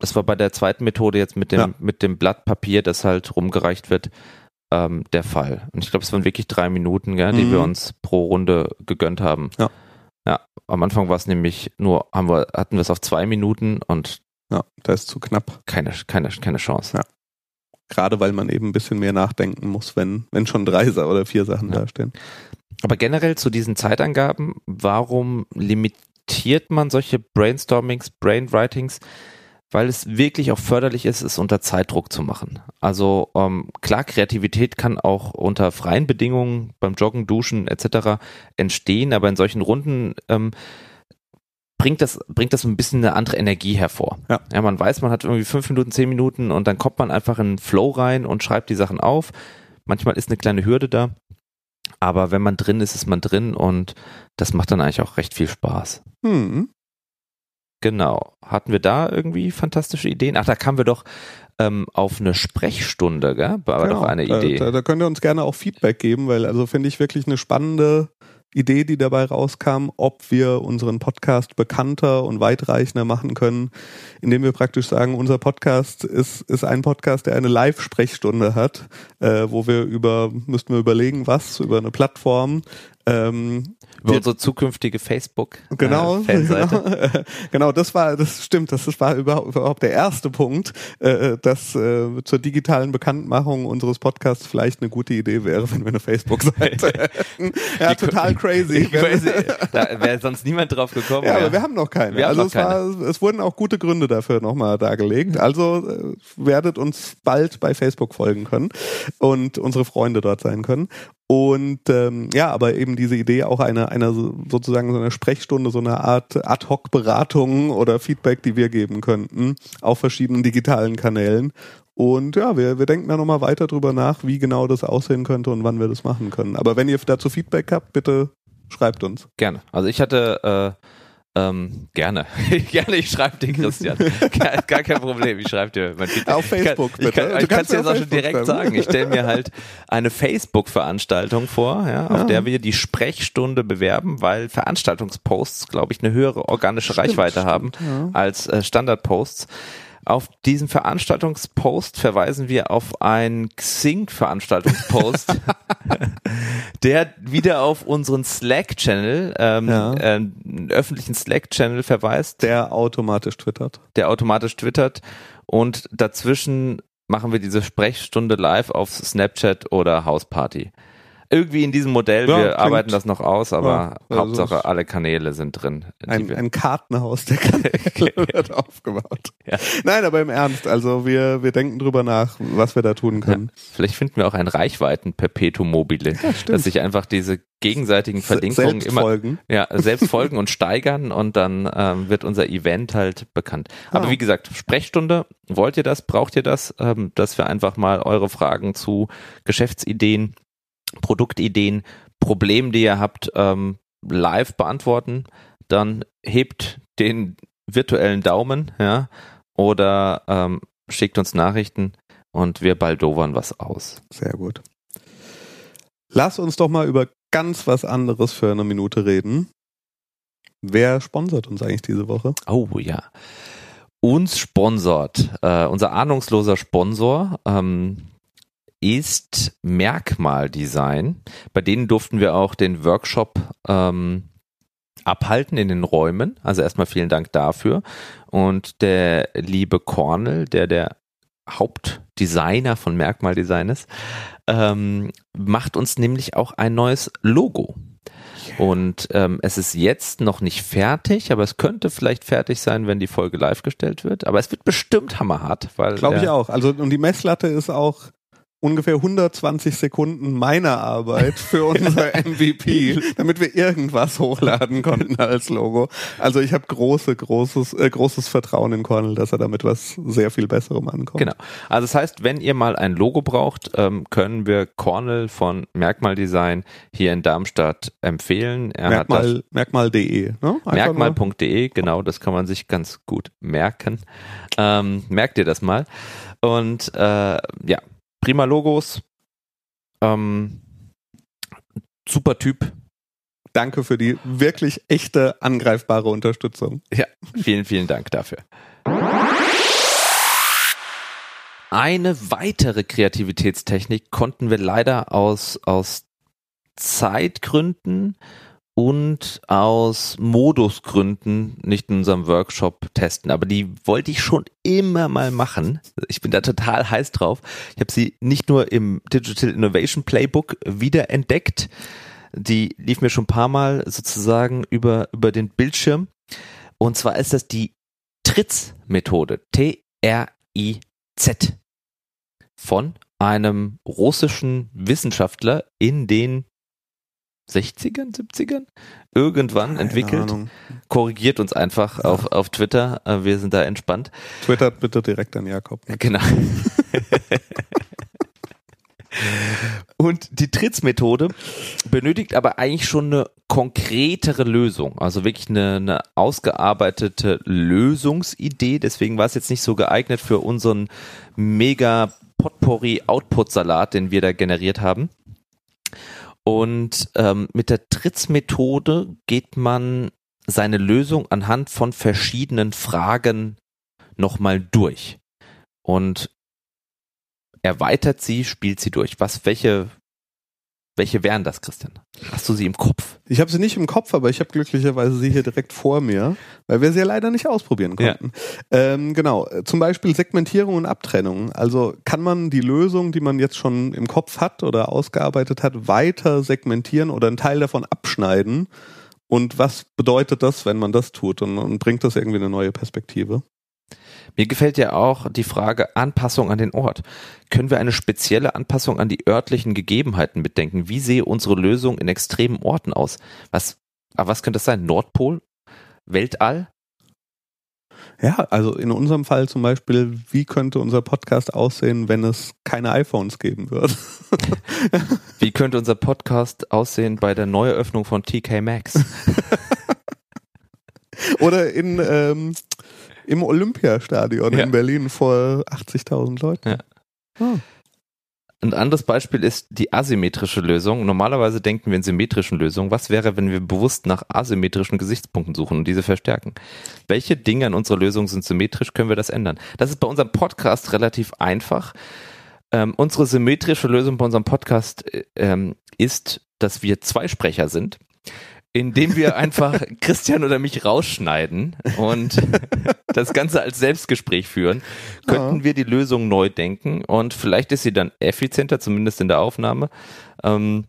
das war bei der zweiten Methode jetzt mit dem, ja. mit dem Blatt Papier, das halt rumgereicht wird, ähm, der Fall. Und ich glaube, es waren wirklich drei Minuten, gell, die mhm. wir uns pro Runde gegönnt haben. Ja. Ja, am Anfang war es nämlich nur, haben wir, hatten wir es auf zwei Minuten und ja, da ist zu knapp. Keine, keine, keine Chance. Ja. Gerade weil man eben ein bisschen mehr nachdenken muss, wenn, wenn schon drei oder vier Sachen ja. da stehen. Aber generell zu diesen Zeitangaben, warum limitiert man solche Brainstormings, Brainwritings? Weil es wirklich auch förderlich ist, es unter Zeitdruck zu machen. Also ähm, klar, Kreativität kann auch unter freien Bedingungen beim Joggen, Duschen etc. entstehen, aber in solchen Runden ähm, bringt das, bringt das ein bisschen eine andere Energie hervor. Ja. ja, man weiß, man hat irgendwie fünf Minuten, zehn Minuten und dann kommt man einfach in Flow rein und schreibt die Sachen auf. Manchmal ist eine kleine Hürde da, aber wenn man drin ist, ist man drin und das macht dann eigentlich auch recht viel Spaß. Hm. Genau. Hatten wir da irgendwie fantastische Ideen? Ach, da kamen wir doch ähm, auf eine Sprechstunde, gell? War genau. doch eine Idee. Da, da, da könnt ihr uns gerne auch Feedback geben, weil also finde ich wirklich eine spannende Idee, die dabei rauskam, ob wir unseren Podcast bekannter und weitreichender machen können, indem wir praktisch sagen, unser Podcast ist, ist ein Podcast, der eine Live-Sprechstunde hat, äh, wo wir über, müssten wir überlegen, was, über eine Plattform ähm, über unsere zukünftige Facebook genau, äh, Fanseite. Genau, genau, das war, das stimmt, das war überhaupt der erste Punkt, äh, dass äh, zur digitalen Bekanntmachung unseres Podcasts vielleicht eine gute Idee wäre, wenn wir eine Facebook-Seite hätten. Ja, Die- total crazy. Weiß, da wäre sonst niemand drauf gekommen. Ja, aber wir haben noch keine. Wir haben also noch es, war, es wurden auch gute Gründe dafür nochmal dargelegt. Also äh, werdet uns bald bei Facebook folgen können und unsere Freunde dort sein können. Und ähm, ja, aber eben diese Idee auch einer einer so- sozusagen so eine Sprechstunde, so eine Art Ad-Hoc-Beratung oder Feedback, die wir geben könnten auf verschiedenen digitalen Kanälen. Und ja, wir, wir denken da nochmal weiter drüber nach, wie genau das aussehen könnte und wann wir das machen können. Aber wenn ihr dazu Feedback habt, bitte schreibt uns. Gerne. Also ich hatte äh, ähm, gerne. gerne, ich schreibe dir Christian. gar, gar kein Problem, ich schreibe dir Feedback. Auf Facebook, Ich kann, bitte. ich, Du kann, es jetzt auf auch schon direkt schreiben. sagen. Ich stelle mir halt eine Facebook-Veranstaltung vor, ja, auf Ja. der wir die Sprechstunde bewerben, weil Veranstaltungsposts, glaube ich, eine höhere organische Reichweite haben ja. als äh, Standardposts. Auf diesen Veranstaltungspost verweisen wir auf einen Xing-Veranstaltungspost, der wieder auf unseren Slack-Channel, ähm, Ja. äh, einen öffentlichen Slack-Channel verweist, Der automatisch twittert. der automatisch twittert und dazwischen machen wir diese Sprechstunde live auf Snapchat oder Hausparty. Irgendwie in diesem Modell, Ja, wir klingt- arbeiten das noch aus, aber Ja, also Hauptsache alle Kanäle sind drin. Ein, ein Kartenhaus der Kanäle wird aufgebaut. Ja. Nein, aber im Ernst, also wir, wir denken drüber nach, was wir da tun können. Vielleicht finden wir auch ein Reichweiten-Perpetuum mobile, dass sich einfach diese gegenseitigen Verlinkungen Selbst immer folgen. ja, selbst folgen und steigern und dann ähm, wird unser Event halt bekannt. Aber Ah. wie gesagt, Sprechstunde, wollt ihr das, braucht ihr das, ähm, dass wir einfach mal eure Fragen zu Geschäftsideen, Produktideen, Problemen, die ihr habt, ähm, live beantworten, dann hebt den virtuellen Daumen, ja, oder ähm, schickt uns Nachrichten und wir baldowern was aus. Sehr gut. Lass uns doch mal über ganz was anderes für eine Minute reden. Wer sponsert uns eigentlich diese Woche? Oh ja. Uns sponsort, äh, unser ahnungsloser Sponsor ähm, ist Merkmaldesign. Bei denen durften wir auch den Workshop ähm, abhalten in den Räumen. Also erstmal vielen Dank dafür. Und der liebe Cornel, der der Hauptdesigner von Merkmaldesign ist, ähm, macht uns nämlich auch ein neues Logo. Und ähm, es ist jetzt noch nicht fertig, aber es könnte vielleicht fertig sein, wenn die Folge live gestellt wird. Aber es wird bestimmt hammerhart, weil Glaube ich auch. Also und die Messlatte ist auch ungefähr 120 Sekunden meiner Arbeit für unser MVP, damit wir irgendwas hochladen konnten als Logo. Also ich habe große, großes, äh, großes Vertrauen in Cornel, dass er damit was sehr viel Besserem ankommt. Genau. Also das heißt, wenn ihr mal ein Logo braucht, ähm, können wir Cornel von Merkmaldesign hier in Darmstadt empfehlen. Er Merkmal, merkmal.de. Ne? Merkmal.de, genau, das kann man sich ganz gut merken. Ähm, merkt ihr das mal. Und äh, ja, prima Logos. Ähm, super Typ. Danke für die wirklich echte, angreifbare Unterstützung. Ja, vielen, vielen Dank dafür. Eine weitere Kreativitätstechnik konnten wir leider aus, aus Zeitgründen und aus Modusgründen nicht in unserem Workshop testen. Aber die wollte ich schon immer mal machen. Ich bin da total heiß drauf. Ich habe sie nicht nur im Digital Innovation Playbook wiederentdeckt. Die lief mir schon ein paar Mal sozusagen über, über den Bildschirm. Und zwar ist das die TRIZ-Methode. T-R-I-Z. Von einem russischen Wissenschaftler in den 60ern, 70ern irgendwann Keine entwickelt. Ahnung. Korrigiert uns einfach auf, auf Twitter. Äh, Wir sind da entspannt. Twittert bitte direkt an Jakob. Genau. Und die Trittsmethode benötigt aber eigentlich schon eine konkretere Lösung, also wirklich eine, eine ausgearbeitete Lösungsidee. Deswegen war es jetzt nicht so geeignet für unseren mega Potpourri Output Salat, den wir da generiert haben. Und ähm, mit der Trittsmethode geht man seine Lösung anhand von verschiedenen Fragen nochmal durch und erweitert sie, spielt sie durch. Was, welche, welche wären das, Christian? Hast du sie im Kopf? Ich habe sie nicht im Kopf, aber ich habe glücklicherweise sie hier direkt vor mir, weil wir sie ja leider nicht ausprobieren konnten. Ja. Ähm, genau, zum Beispiel Segmentierung und Abtrennung. Also kann man die Lösung, die man jetzt schon im Kopf hat oder ausgearbeitet hat, weiter segmentieren oder einen Teil davon abschneiden und was bedeutet das, wenn man das tut? Und, und bringt das irgendwie eine neue Perspektive? Mir gefällt ja auch die Frage Anpassung an den Ort. Können wir eine spezielle Anpassung an die örtlichen Gegebenheiten bedenken? Wie sehe unsere Lösung in extremen Orten aus? Was, aber was könnte das sein? Nordpol? Weltall? Ja, also in unserem Fall zum Beispiel, wie könnte unser Podcast aussehen, wenn es keine iPhones geben würde? wie könnte unser Podcast aussehen bei der Neueröffnung von TK Maxx? Oder in ähm, im Olympiastadion ja. in Berlin vor 80.000 Leuten. Ja. Oh. Ein anderes Beispiel ist die asymmetrische Lösung. Normalerweise denken wir in symmetrischen Lösungen. Was wäre, wenn wir bewusst nach asymmetrischen Gesichtspunkten suchen und diese verstärken? Welche Dinge an unserer Lösung sind symmetrisch? Können wir das ändern? Das ist bei unserem Podcast relativ einfach. Ähm, unsere symmetrische Lösung bei unserem Podcast äh, ähm, ist, dass wir zwei Sprecher sind indem wir einfach Christian oder mich rausschneiden und das Ganze als Selbstgespräch führen, könnten ja. wir die Lösung neu denken und vielleicht ist sie dann effizienter, zumindest in der Aufnahme. Ähm,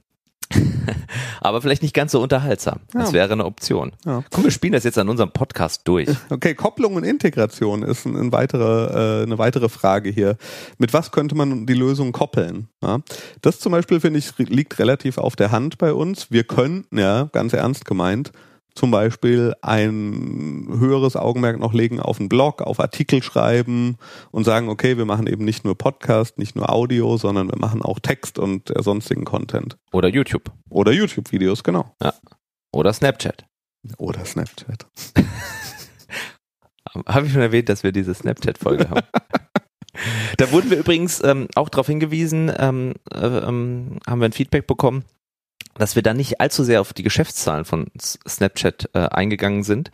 aber vielleicht nicht ganz so unterhaltsam. Das ja. wäre eine Option. Ja. Komm, wir spielen das jetzt an unserem Podcast durch. Okay, Kopplung und Integration ist ein, ein weitere, äh, eine weitere Frage hier. Mit was könnte man die Lösung koppeln? Ja? Das zum Beispiel, finde ich, liegt relativ auf der Hand bei uns. Wir könnten ja, ganz ernst gemeint, zum Beispiel ein höheres Augenmerk noch legen auf einen Blog, auf Artikel schreiben und sagen, okay, wir machen eben nicht nur Podcast, nicht nur Audio, sondern wir machen auch Text und äh, sonstigen Content. Oder YouTube. Oder YouTube-Videos, genau. Ja. Oder Snapchat. Oder Snapchat. Habe ich schon erwähnt, dass wir diese Snapchat-Folge haben? da wurden wir übrigens ähm, auch darauf hingewiesen, ähm, äh, ähm, haben wir ein Feedback bekommen, dass wir da nicht allzu sehr auf die Geschäftszahlen von Snapchat äh, eingegangen sind.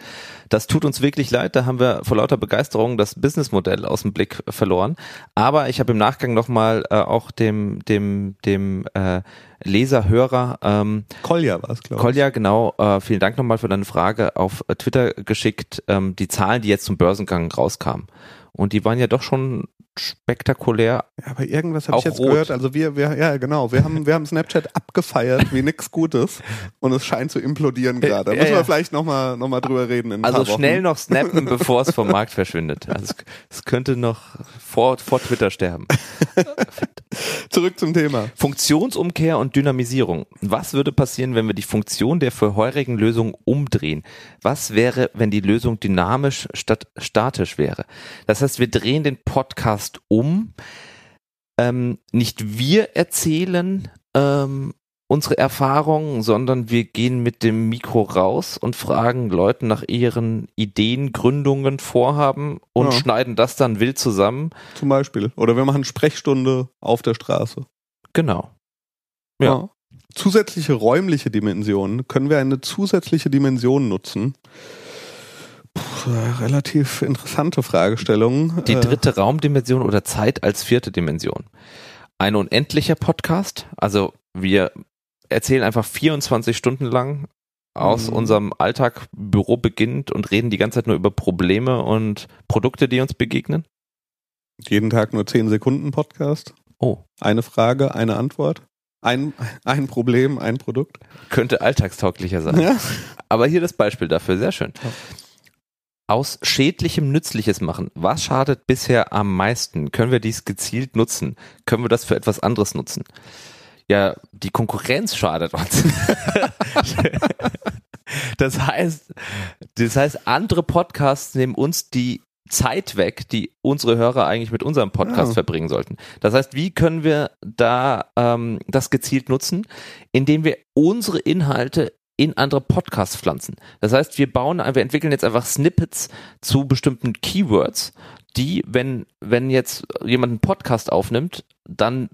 Das tut uns wirklich leid. Da haben wir vor lauter Begeisterung das Businessmodell aus dem Blick verloren. Aber ich habe im Nachgang nochmal äh, auch dem dem dem äh, Leser, Hörer ähm, Kolja war es, glaube ich. Kolja, genau. Äh, vielen Dank nochmal für deine Frage auf Twitter geschickt. Ähm, die Zahlen, die jetzt zum Börsengang rauskamen. Und die waren ja doch schon spektakulär. Ja, aber irgendwas habe ich jetzt rot. gehört. Also wir, wir, ja genau, wir haben, wir haben Snapchat abgefeiert wie nix Gutes und es scheint zu implodieren gerade. Da ja, müssen wir ja. vielleicht nochmal noch mal drüber reden. In also schnell noch snappen, bevor es vom Markt verschwindet. Also es, es könnte noch vor, vor Twitter sterben. Zurück zum Thema. Funktionsumkehr und Dynamisierung. Was würde passieren, wenn wir die Funktion der vorherigen Lösung umdrehen? Was wäre, wenn die Lösung dynamisch statt statisch wäre? Das heißt, wir drehen den Podcast um. Ähm, nicht wir erzählen ähm, unsere Erfahrungen, sondern wir gehen mit dem Mikro raus und fragen Leuten nach ihren Ideen, Gründungen, Vorhaben und ja. schneiden das dann wild zusammen. Zum Beispiel. Oder wir machen Sprechstunde auf der Straße. Genau. Ja. ja. Zusätzliche räumliche Dimensionen. Können wir eine zusätzliche Dimension nutzen? Puh, relativ interessante Fragestellung. Die äh, dritte Raumdimension oder Zeit als vierte Dimension. Ein unendlicher Podcast. Also wir erzählen einfach 24 Stunden lang aus mhm. unserem Alltag, Büro beginnt und reden die ganze Zeit nur über Probleme und Produkte, die uns begegnen? Jeden Tag nur 10 Sekunden Podcast. Oh. Eine Frage, eine Antwort. Ein, ein Problem, ein Produkt. Könnte alltagstauglicher sein. Ja. Aber hier das Beispiel dafür, sehr schön. Aus schädlichem Nützliches machen. Was schadet bisher am meisten? Können wir dies gezielt nutzen? Können wir das für etwas anderes nutzen? ja, die Konkurrenz schadet uns. das heißt, das heißt, andere Podcasts nehmen uns die Zeit weg, die unsere Hörer eigentlich mit unserem Podcast ja. verbringen sollten. Das heißt, wie können wir da ähm, das gezielt nutzen, indem wir unsere Inhalte in andere Podcasts pflanzen. Das heißt, wir bauen, wir entwickeln jetzt einfach Snippets zu bestimmten Keywords, die, wenn, wenn jetzt jemand einen Podcast aufnimmt, dann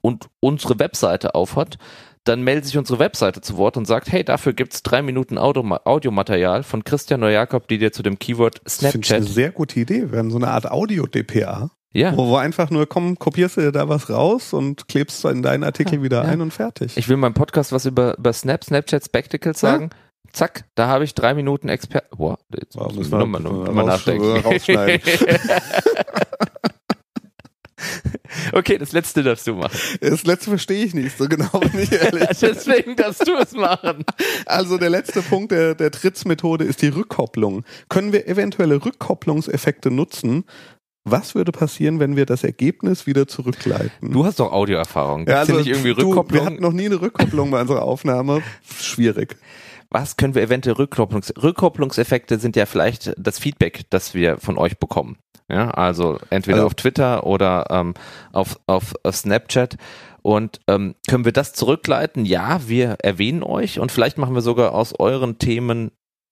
und unsere Webseite aufhat, dann meldet sich unsere Webseite zu Wort und sagt, hey, dafür gibt's drei Minuten Audio Audiomaterial von Christian Neujakob, die dir zu dem Keyword Das finde ich Snapchat. eine sehr gute Idee. Wir werden so eine Art Audio-DPA, Ja. wo, wo einfach nur, komm, kopierst du dir da was raus und klebst in deinen Artikel wieder ja. ein und fertig. Ich will meinem Podcast was über, über Snap, Snapchat, Spectacles Ja. sagen. Zack, da habe ich drei Minuten Expert. Boah, jetzt Wow, müssen wir nochmal nachdenken. rausschneiden. okay, das letzte darfst du machen. Das letzte verstehe ich nicht, so genau bin ich ehrlich. Deswegen darfst du es machen. Also der letzte Punkt der, der Trittsmethode ist die Rückkopplung. Können wir eventuelle Rückkopplungseffekte nutzen? Was würde passieren, wenn wir das Ergebnis wieder zurückleiten? Du hast doch Audioerfahrung. Ja, also nicht irgendwie du, Rückkopplung? wir hatten noch nie eine Rückkopplung bei unserer Aufnahme. Schwierig. Was können wir eventuell Rückkopplungs Rückkopplungseffekte sind ja vielleicht das Feedback, das wir von euch bekommen. Ja, also entweder Also- auf Twitter oder ähm, auf, auf, auf Snapchat. Und ähm, können wir das zurückleiten? Ja, wir erwähnen euch und vielleicht machen wir sogar aus euren Themen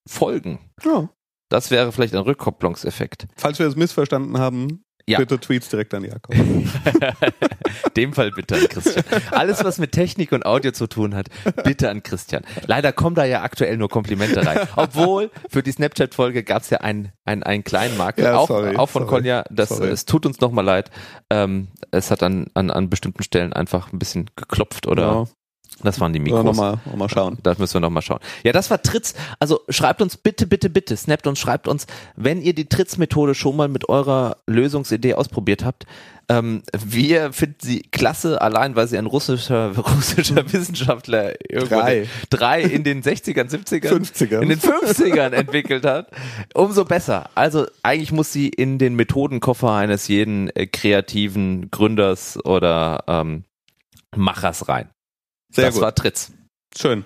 Folgen. Ja. Das wäre vielleicht ein Rückkopplungseffekt. Falls wir es missverstanden haben, Ja. bitte Tweets direkt an Jakob. Dem Fall bitte an Christian. Alles, was mit Technik und Audio zu tun hat, bitte an Christian. Leider kommen da ja aktuell nur Komplimente rein. Obwohl, für die Snapchat-Folge gab es ja einen, einen, einen kleinen Makel, Ja, auch, sorry, auch von sorry, Kolja. Das, sorry. es tut uns nochmal leid. Ähm, es hat an, an, an bestimmten Stellen einfach ein bisschen geklopft oder Ja. Das waren die Mikros. nochmal noch mal schauen. Das müssen wir nochmal schauen. Ja, das war Tritz. Also schreibt uns bitte, bitte, bitte, snappt uns, schreibt uns, wenn ihr die Tritz-Methode schon mal mit eurer Lösungsidee ausprobiert habt. Ähm, wir finden sie klasse, allein weil sie ein russischer, russischer Wissenschaftler irgendwo Drei. drei in den 60ern, 70ern, 50ern. in den 50ern entwickelt hat. Umso besser. Also eigentlich muss sie in den Methodenkoffer eines jeden äh, kreativen Gründers oder ähm, Machers rein. Sehr das gut. war Tritz. Schön.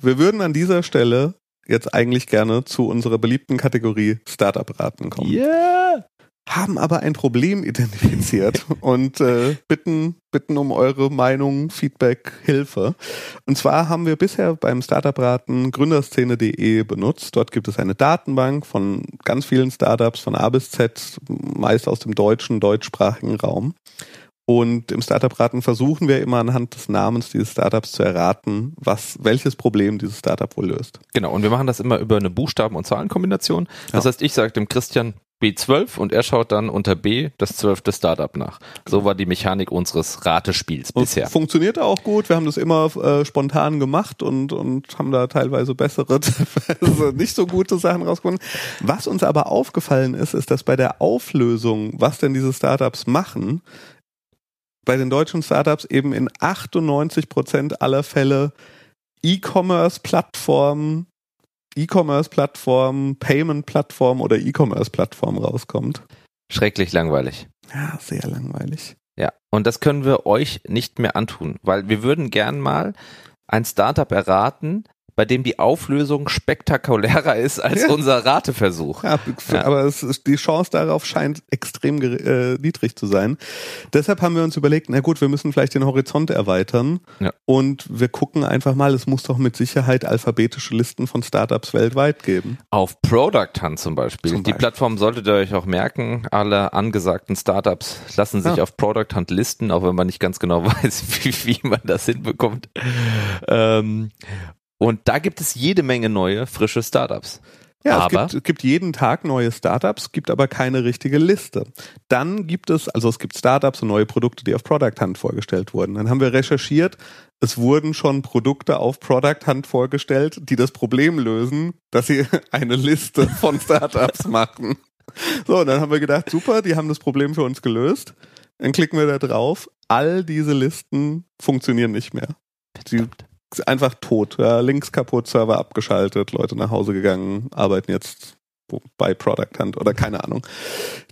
Wir würden an dieser Stelle jetzt eigentlich gerne zu unserer beliebten Kategorie Startup-Raten kommen. Yeah! Haben aber ein Problem identifiziert und äh, bitten, bitten um eure Meinung, Feedback, Hilfe. Und zwar haben wir bisher beim Startup-Raten gründerszene.de benutzt. Dort gibt es eine Datenbank von ganz vielen Startups von A bis Z, meist aus dem deutschen, deutschsprachigen Raum. Und im Startup-Raten versuchen wir immer anhand des Namens dieses Startups zu erraten, was, welches Problem dieses Startup wohl löst. Genau, und wir machen das immer über eine Buchstaben- und Zahlenkombination. Das Ja. heißt, ich sage dem Christian B12 und er schaut dann unter B das zwölfte Startup nach. So war die Mechanik unseres Ratespiels Und bisher. Funktioniert auch gut. Wir haben das immer äh, spontan gemacht und, und haben da teilweise bessere, teilweise nicht so gute Sachen rausgefunden. Was uns aber aufgefallen ist, ist, dass bei der Auflösung, was denn diese Startups machen, bei den deutschen Startups eben in 98 Prozent aller Fälle E-Commerce-Plattformen, E-Commerce-Plattformen, Payment-Plattformen oder E-Commerce-Plattformen rauskommt. Schrecklich langweilig. Ja, sehr langweilig. Ja, und das können wir euch nicht mehr antun, weil wir würden gern mal ein Startup erraten, bei dem die Auflösung spektakulärer ist als Ja. unser Rateversuch. Ja, aber es ist, die Chance darauf scheint extrem äh, niedrig zu sein. Deshalb haben wir uns überlegt, na gut, wir müssen vielleicht den Horizont erweitern Ja. und wir gucken einfach mal, es muss doch mit Sicherheit alphabetische Listen von Startups weltweit geben. Auf Product Hunt zum Beispiel. Zum Die Beispiel. Plattform solltet ihr euch auch merken. Alle angesagten Startups lassen sich auf Product Hunt listen, auch wenn man nicht ganz genau weiß, wie, wie man das hinbekommt. Ähm, und da gibt es jede Menge neue, frische Startups. Ja, Aber- es gibt, es gibt jeden Tag neue Startups, gibt aber keine richtige Liste. Dann gibt es, also es gibt Startups und neue Produkte, die auf Product Hunt vorgestellt wurden. Dann haben wir recherchiert, es wurden schon Produkte auf Product Hunt vorgestellt, die das Problem lösen, dass sie eine Liste von Startups machen. So, und dann haben wir gedacht, super, die haben das Problem für uns gelöst. Dann klicken wir da drauf. All diese Listen funktionieren nicht mehr. Ist einfach tot. Ja, Links kaputt, Server abgeschaltet, Leute nach Hause gegangen, arbeiten jetzt bei Product Hunt oder keine Ahnung.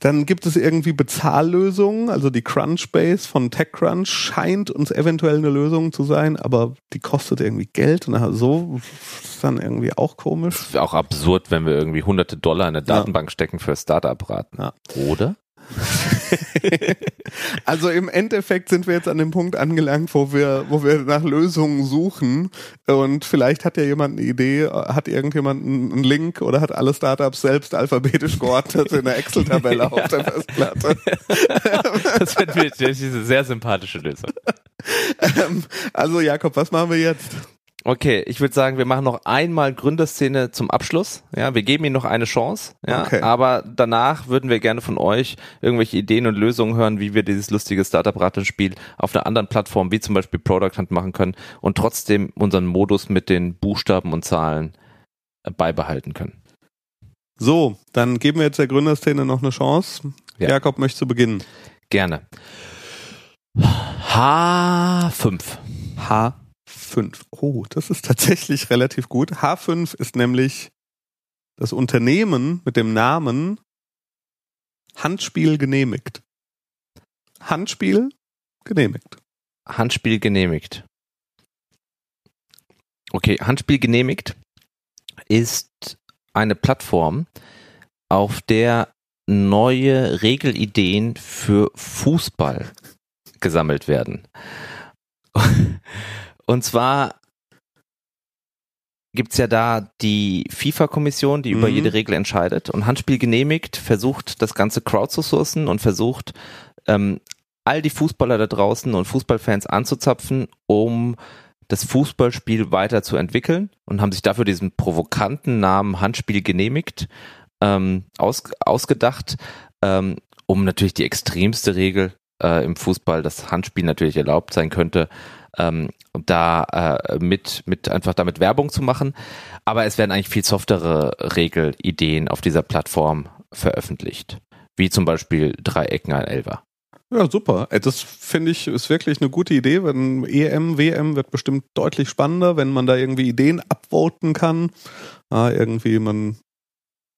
Dann gibt es irgendwie Bezahllösungen, also die Crunchbase von TechCrunch scheint uns eventuell eine Lösung zu sein, aber die kostet irgendwie Geld und so ist dann irgendwie auch komisch. Wäre auch absurd, wenn wir irgendwie hunderte Dollar in eine Ja. Datenbank stecken für Startup-Raten. Ja. Oder? also im Endeffekt sind wir jetzt an dem Punkt angelangt, wo wir, wo wir nach Lösungen suchen und vielleicht hat ja jemand eine Idee, hat irgendjemand einen Link oder hat alle Startups selbst alphabetisch geordnet in der Excel-Tabelle auf der Festplatte. das wäre eine sehr sympathische Lösung. Ähm, also Jakob, was machen wir jetzt? Okay, ich würde sagen, wir machen noch einmal Gründerszene zum Abschluss. Ja, wir geben Ihnen noch eine Chance. Ja, okay. aber danach würden wir gerne von euch irgendwelche Ideen und Lösungen hören, wie wir dieses lustige Startup-Ratenspiel auf einer anderen Plattform, wie zum Beispiel Product Hunt machen können und trotzdem unseren Modus mit den Buchstaben und Zahlen beibehalten können. So, dann geben wir jetzt der Gründerszene noch eine Chance. Ja. Jakob, möchtest du beginnen? Gerne. H5. H5. 5 Oh, das ist tatsächlich relativ gut. H5 ist nämlich das Unternehmen mit dem Namen Handspiel genehmigt. Handspiel genehmigt. Handspiel genehmigt. Okay, Handspiel genehmigt ist eine Plattform, auf der neue Regelideen für Fußball gesammelt werden. Und zwar gibt's ja da die FIFA-Kommission, die mhm. über jede Regel entscheidet. Und Handspiel genehmigt, versucht das Ganze crowdzusourcen und versucht ähm, all die Fußballer da draußen und Fußballfans anzuzapfen, um das Fußballspiel weiterzuentwickeln und haben sich dafür diesen provokanten Namen Handspiel genehmigt ähm, aus, ausgedacht, ähm, um natürlich die extremste Regel äh, im Fußball, das Handspiel natürlich erlaubt sein könnte, ähm, da äh, mit, mit einfach damit Werbung zu machen. Aber es werden eigentlich viel softere Regelideen auf dieser Plattform veröffentlicht. Wie zum Beispiel Dreiecken ein Elfer. Ja, super. Äh, das finde ich ist wirklich eine gute Idee. Wenn EM, WM wird bestimmt deutlich spannender, wenn man da irgendwie Ideen upvoten kann. Ah, irgendwie man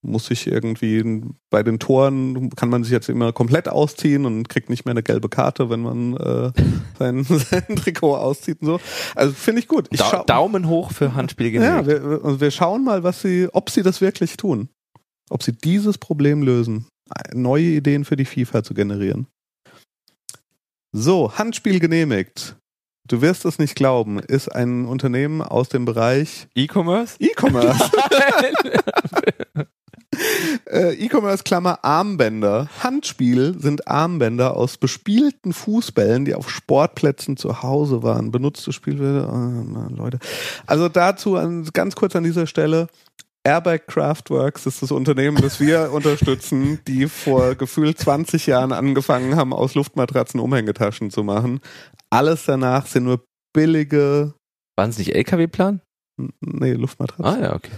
muss sich irgendwie bei den Toren kann man sich jetzt immer komplett ausziehen und kriegt nicht mehr eine gelbe Karte, wenn man äh, sein, sein Trikot auszieht und so. Also finde ich gut. Ich da Daumen hoch für Handspiel Ja, wir, wir schauen mal, was sie, ob sie das wirklich tun. Ob sie dieses Problem lösen, neue Ideen für die FIFA zu generieren. So, Handspiel genehmigt. Du wirst es nicht glauben, ist ein Unternehmen aus dem Bereich E-Commerce? E-Commerce. Äh, E-Commerce-Klammer Armbänder. Handspiel sind Armbänder aus bespielten Fußbällen, die auf Sportplätzen zu Hause waren. Benutzte Spielwürde, oh, Leute. Also dazu an, ganz kurz an dieser Stelle. Airbag Craftworks ist das Unternehmen, das wir unterstützen, die vor gefühlt 20 Jahren angefangen haben, aus Luftmatratzen Umhängetaschen zu machen. Alles danach sind nur billige. Waren es nicht LKW-Plan? Nee, Luftmatratzen. Ah ja, okay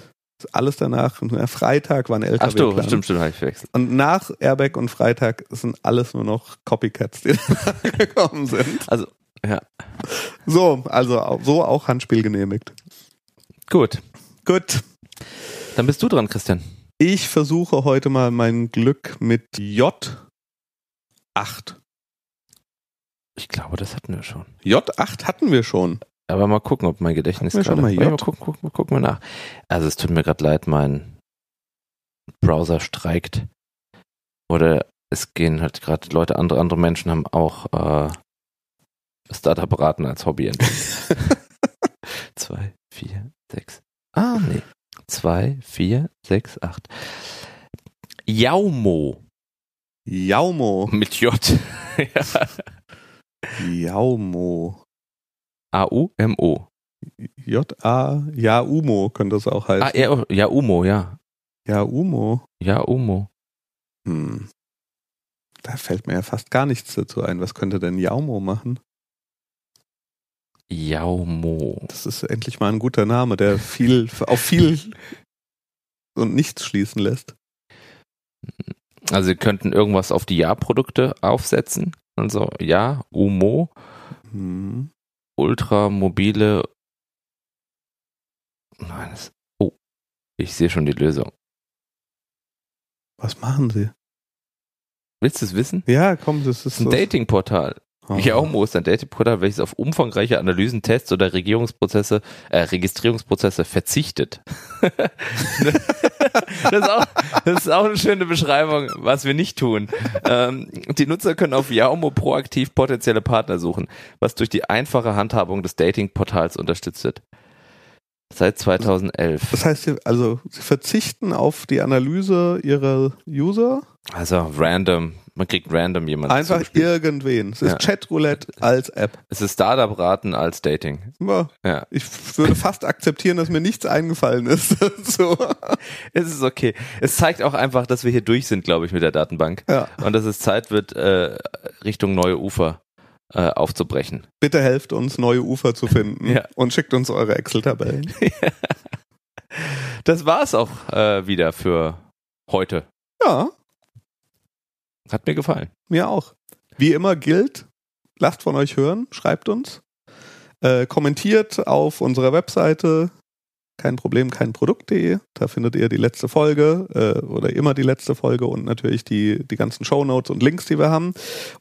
alles danach, Freitag war ein LKW. Ach stimmt, stimmt, stimmt, habe ich verwechselt. Und nach Airbag und Freitag sind alles nur noch Copycats, die gekommen sind. Also, ja. So, also so auch Handspiel genehmigt. Gut. Gut. Dann bist du dran, Christian. Ich versuche heute mal mein Glück mit J8. Ich glaube, das hatten wir schon. J8 hatten wir schon. Aber mal gucken, ob mein Gedächtnis gerade... Schon mal, ja, mal gucken, gucken, gucken wir nach. Also es tut mir gerade leid, mein Browser streikt. Oder es gehen halt gerade Leute, andere, andere Menschen haben auch äh, Startup-Beraten als Hobby. Zwei, vier, sechs. Ah, nee. Zwei, vier, sechs, acht. Jaumo. Jaumo. Mit J. Jaumo. A-U-M-O. J-A, Ja-Umo könnte es auch heißen. Ah, ja, Ja-Umo, ja. Ja-Umo. Ja-Umo. Hm. Da fällt mir ja fast gar nichts dazu ein. Was könnte denn Jaumo machen? Jaumo. Das ist endlich mal ein guter Name, der viel, auf viel und nichts schließen lässt. Also sie könnten irgendwas auf die Ja-Produkte aufsetzen. Also Ja, Umo. Hm ultramobile. Nein, das, oh, ich sehe schon die Lösung. Was machen sie? Willst du es wissen? Ja, komm, das ist ein Datingportal. Yaumo ist ein Datingportal, welches auf umfangreiche Analysen, Tests oder Regierungsprozesse, äh, Registrierungsprozesse verzichtet. das, ist auch, das ist auch eine schöne Beschreibung, was wir nicht tun. Ähm, die Nutzer können auf Yaumo proaktiv potenzielle Partner suchen, was durch die einfache Handhabung des Datingportals unterstützt wird. Seit 2011. Das heißt, also sie verzichten auf die Analyse ihrer User. Also random, man kriegt random jemanden. Einfach irgendwen. Es ist Ja. Chatroulette als App. Es ist Startup-Raten als Dating. Ja, Ja. Ich würde fast akzeptieren, dass mir nichts eingefallen ist. so. Es ist okay. Es zeigt auch einfach, dass wir hier durch sind, glaube ich, mit der Datenbank. ja. Und dass es Zeit wird, äh, Richtung neue Ufer äh, aufzubrechen. Bitte helft uns, neue Ufer zu finden Ja. und schickt uns eure Excel-Tabellen. Das war's auch äh, wieder für heute. Ja, Hat mir gefallen. mir auch. Wie immer gilt, lasst von euch hören, schreibt uns, äh, kommentiert auf unserer Webseite kein Problem, kein Produkt.de. Da findet ihr die letzte Folge äh, oder immer die letzte Folge und natürlich die, die ganzen Shownotes und Links, die wir haben.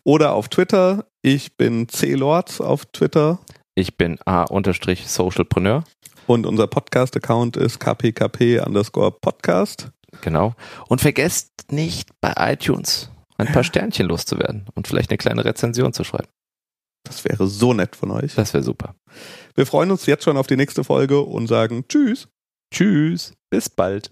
Oder auf Twitter. Ich bin C-Lords auf Twitter Ich bin A-Socialpreneur. und unser Podcast-Account ist kpkp underscore Podcast. Genau. Und vergesst nicht bei iTunes ein paar Sternchen loszuwerden und vielleicht eine kleine Rezension zu schreiben. Das wäre so nett von euch. Das wäre super. Wir freuen uns jetzt schon auf die nächste Folge und sagen Tschüss. Tschüss. Bis bald.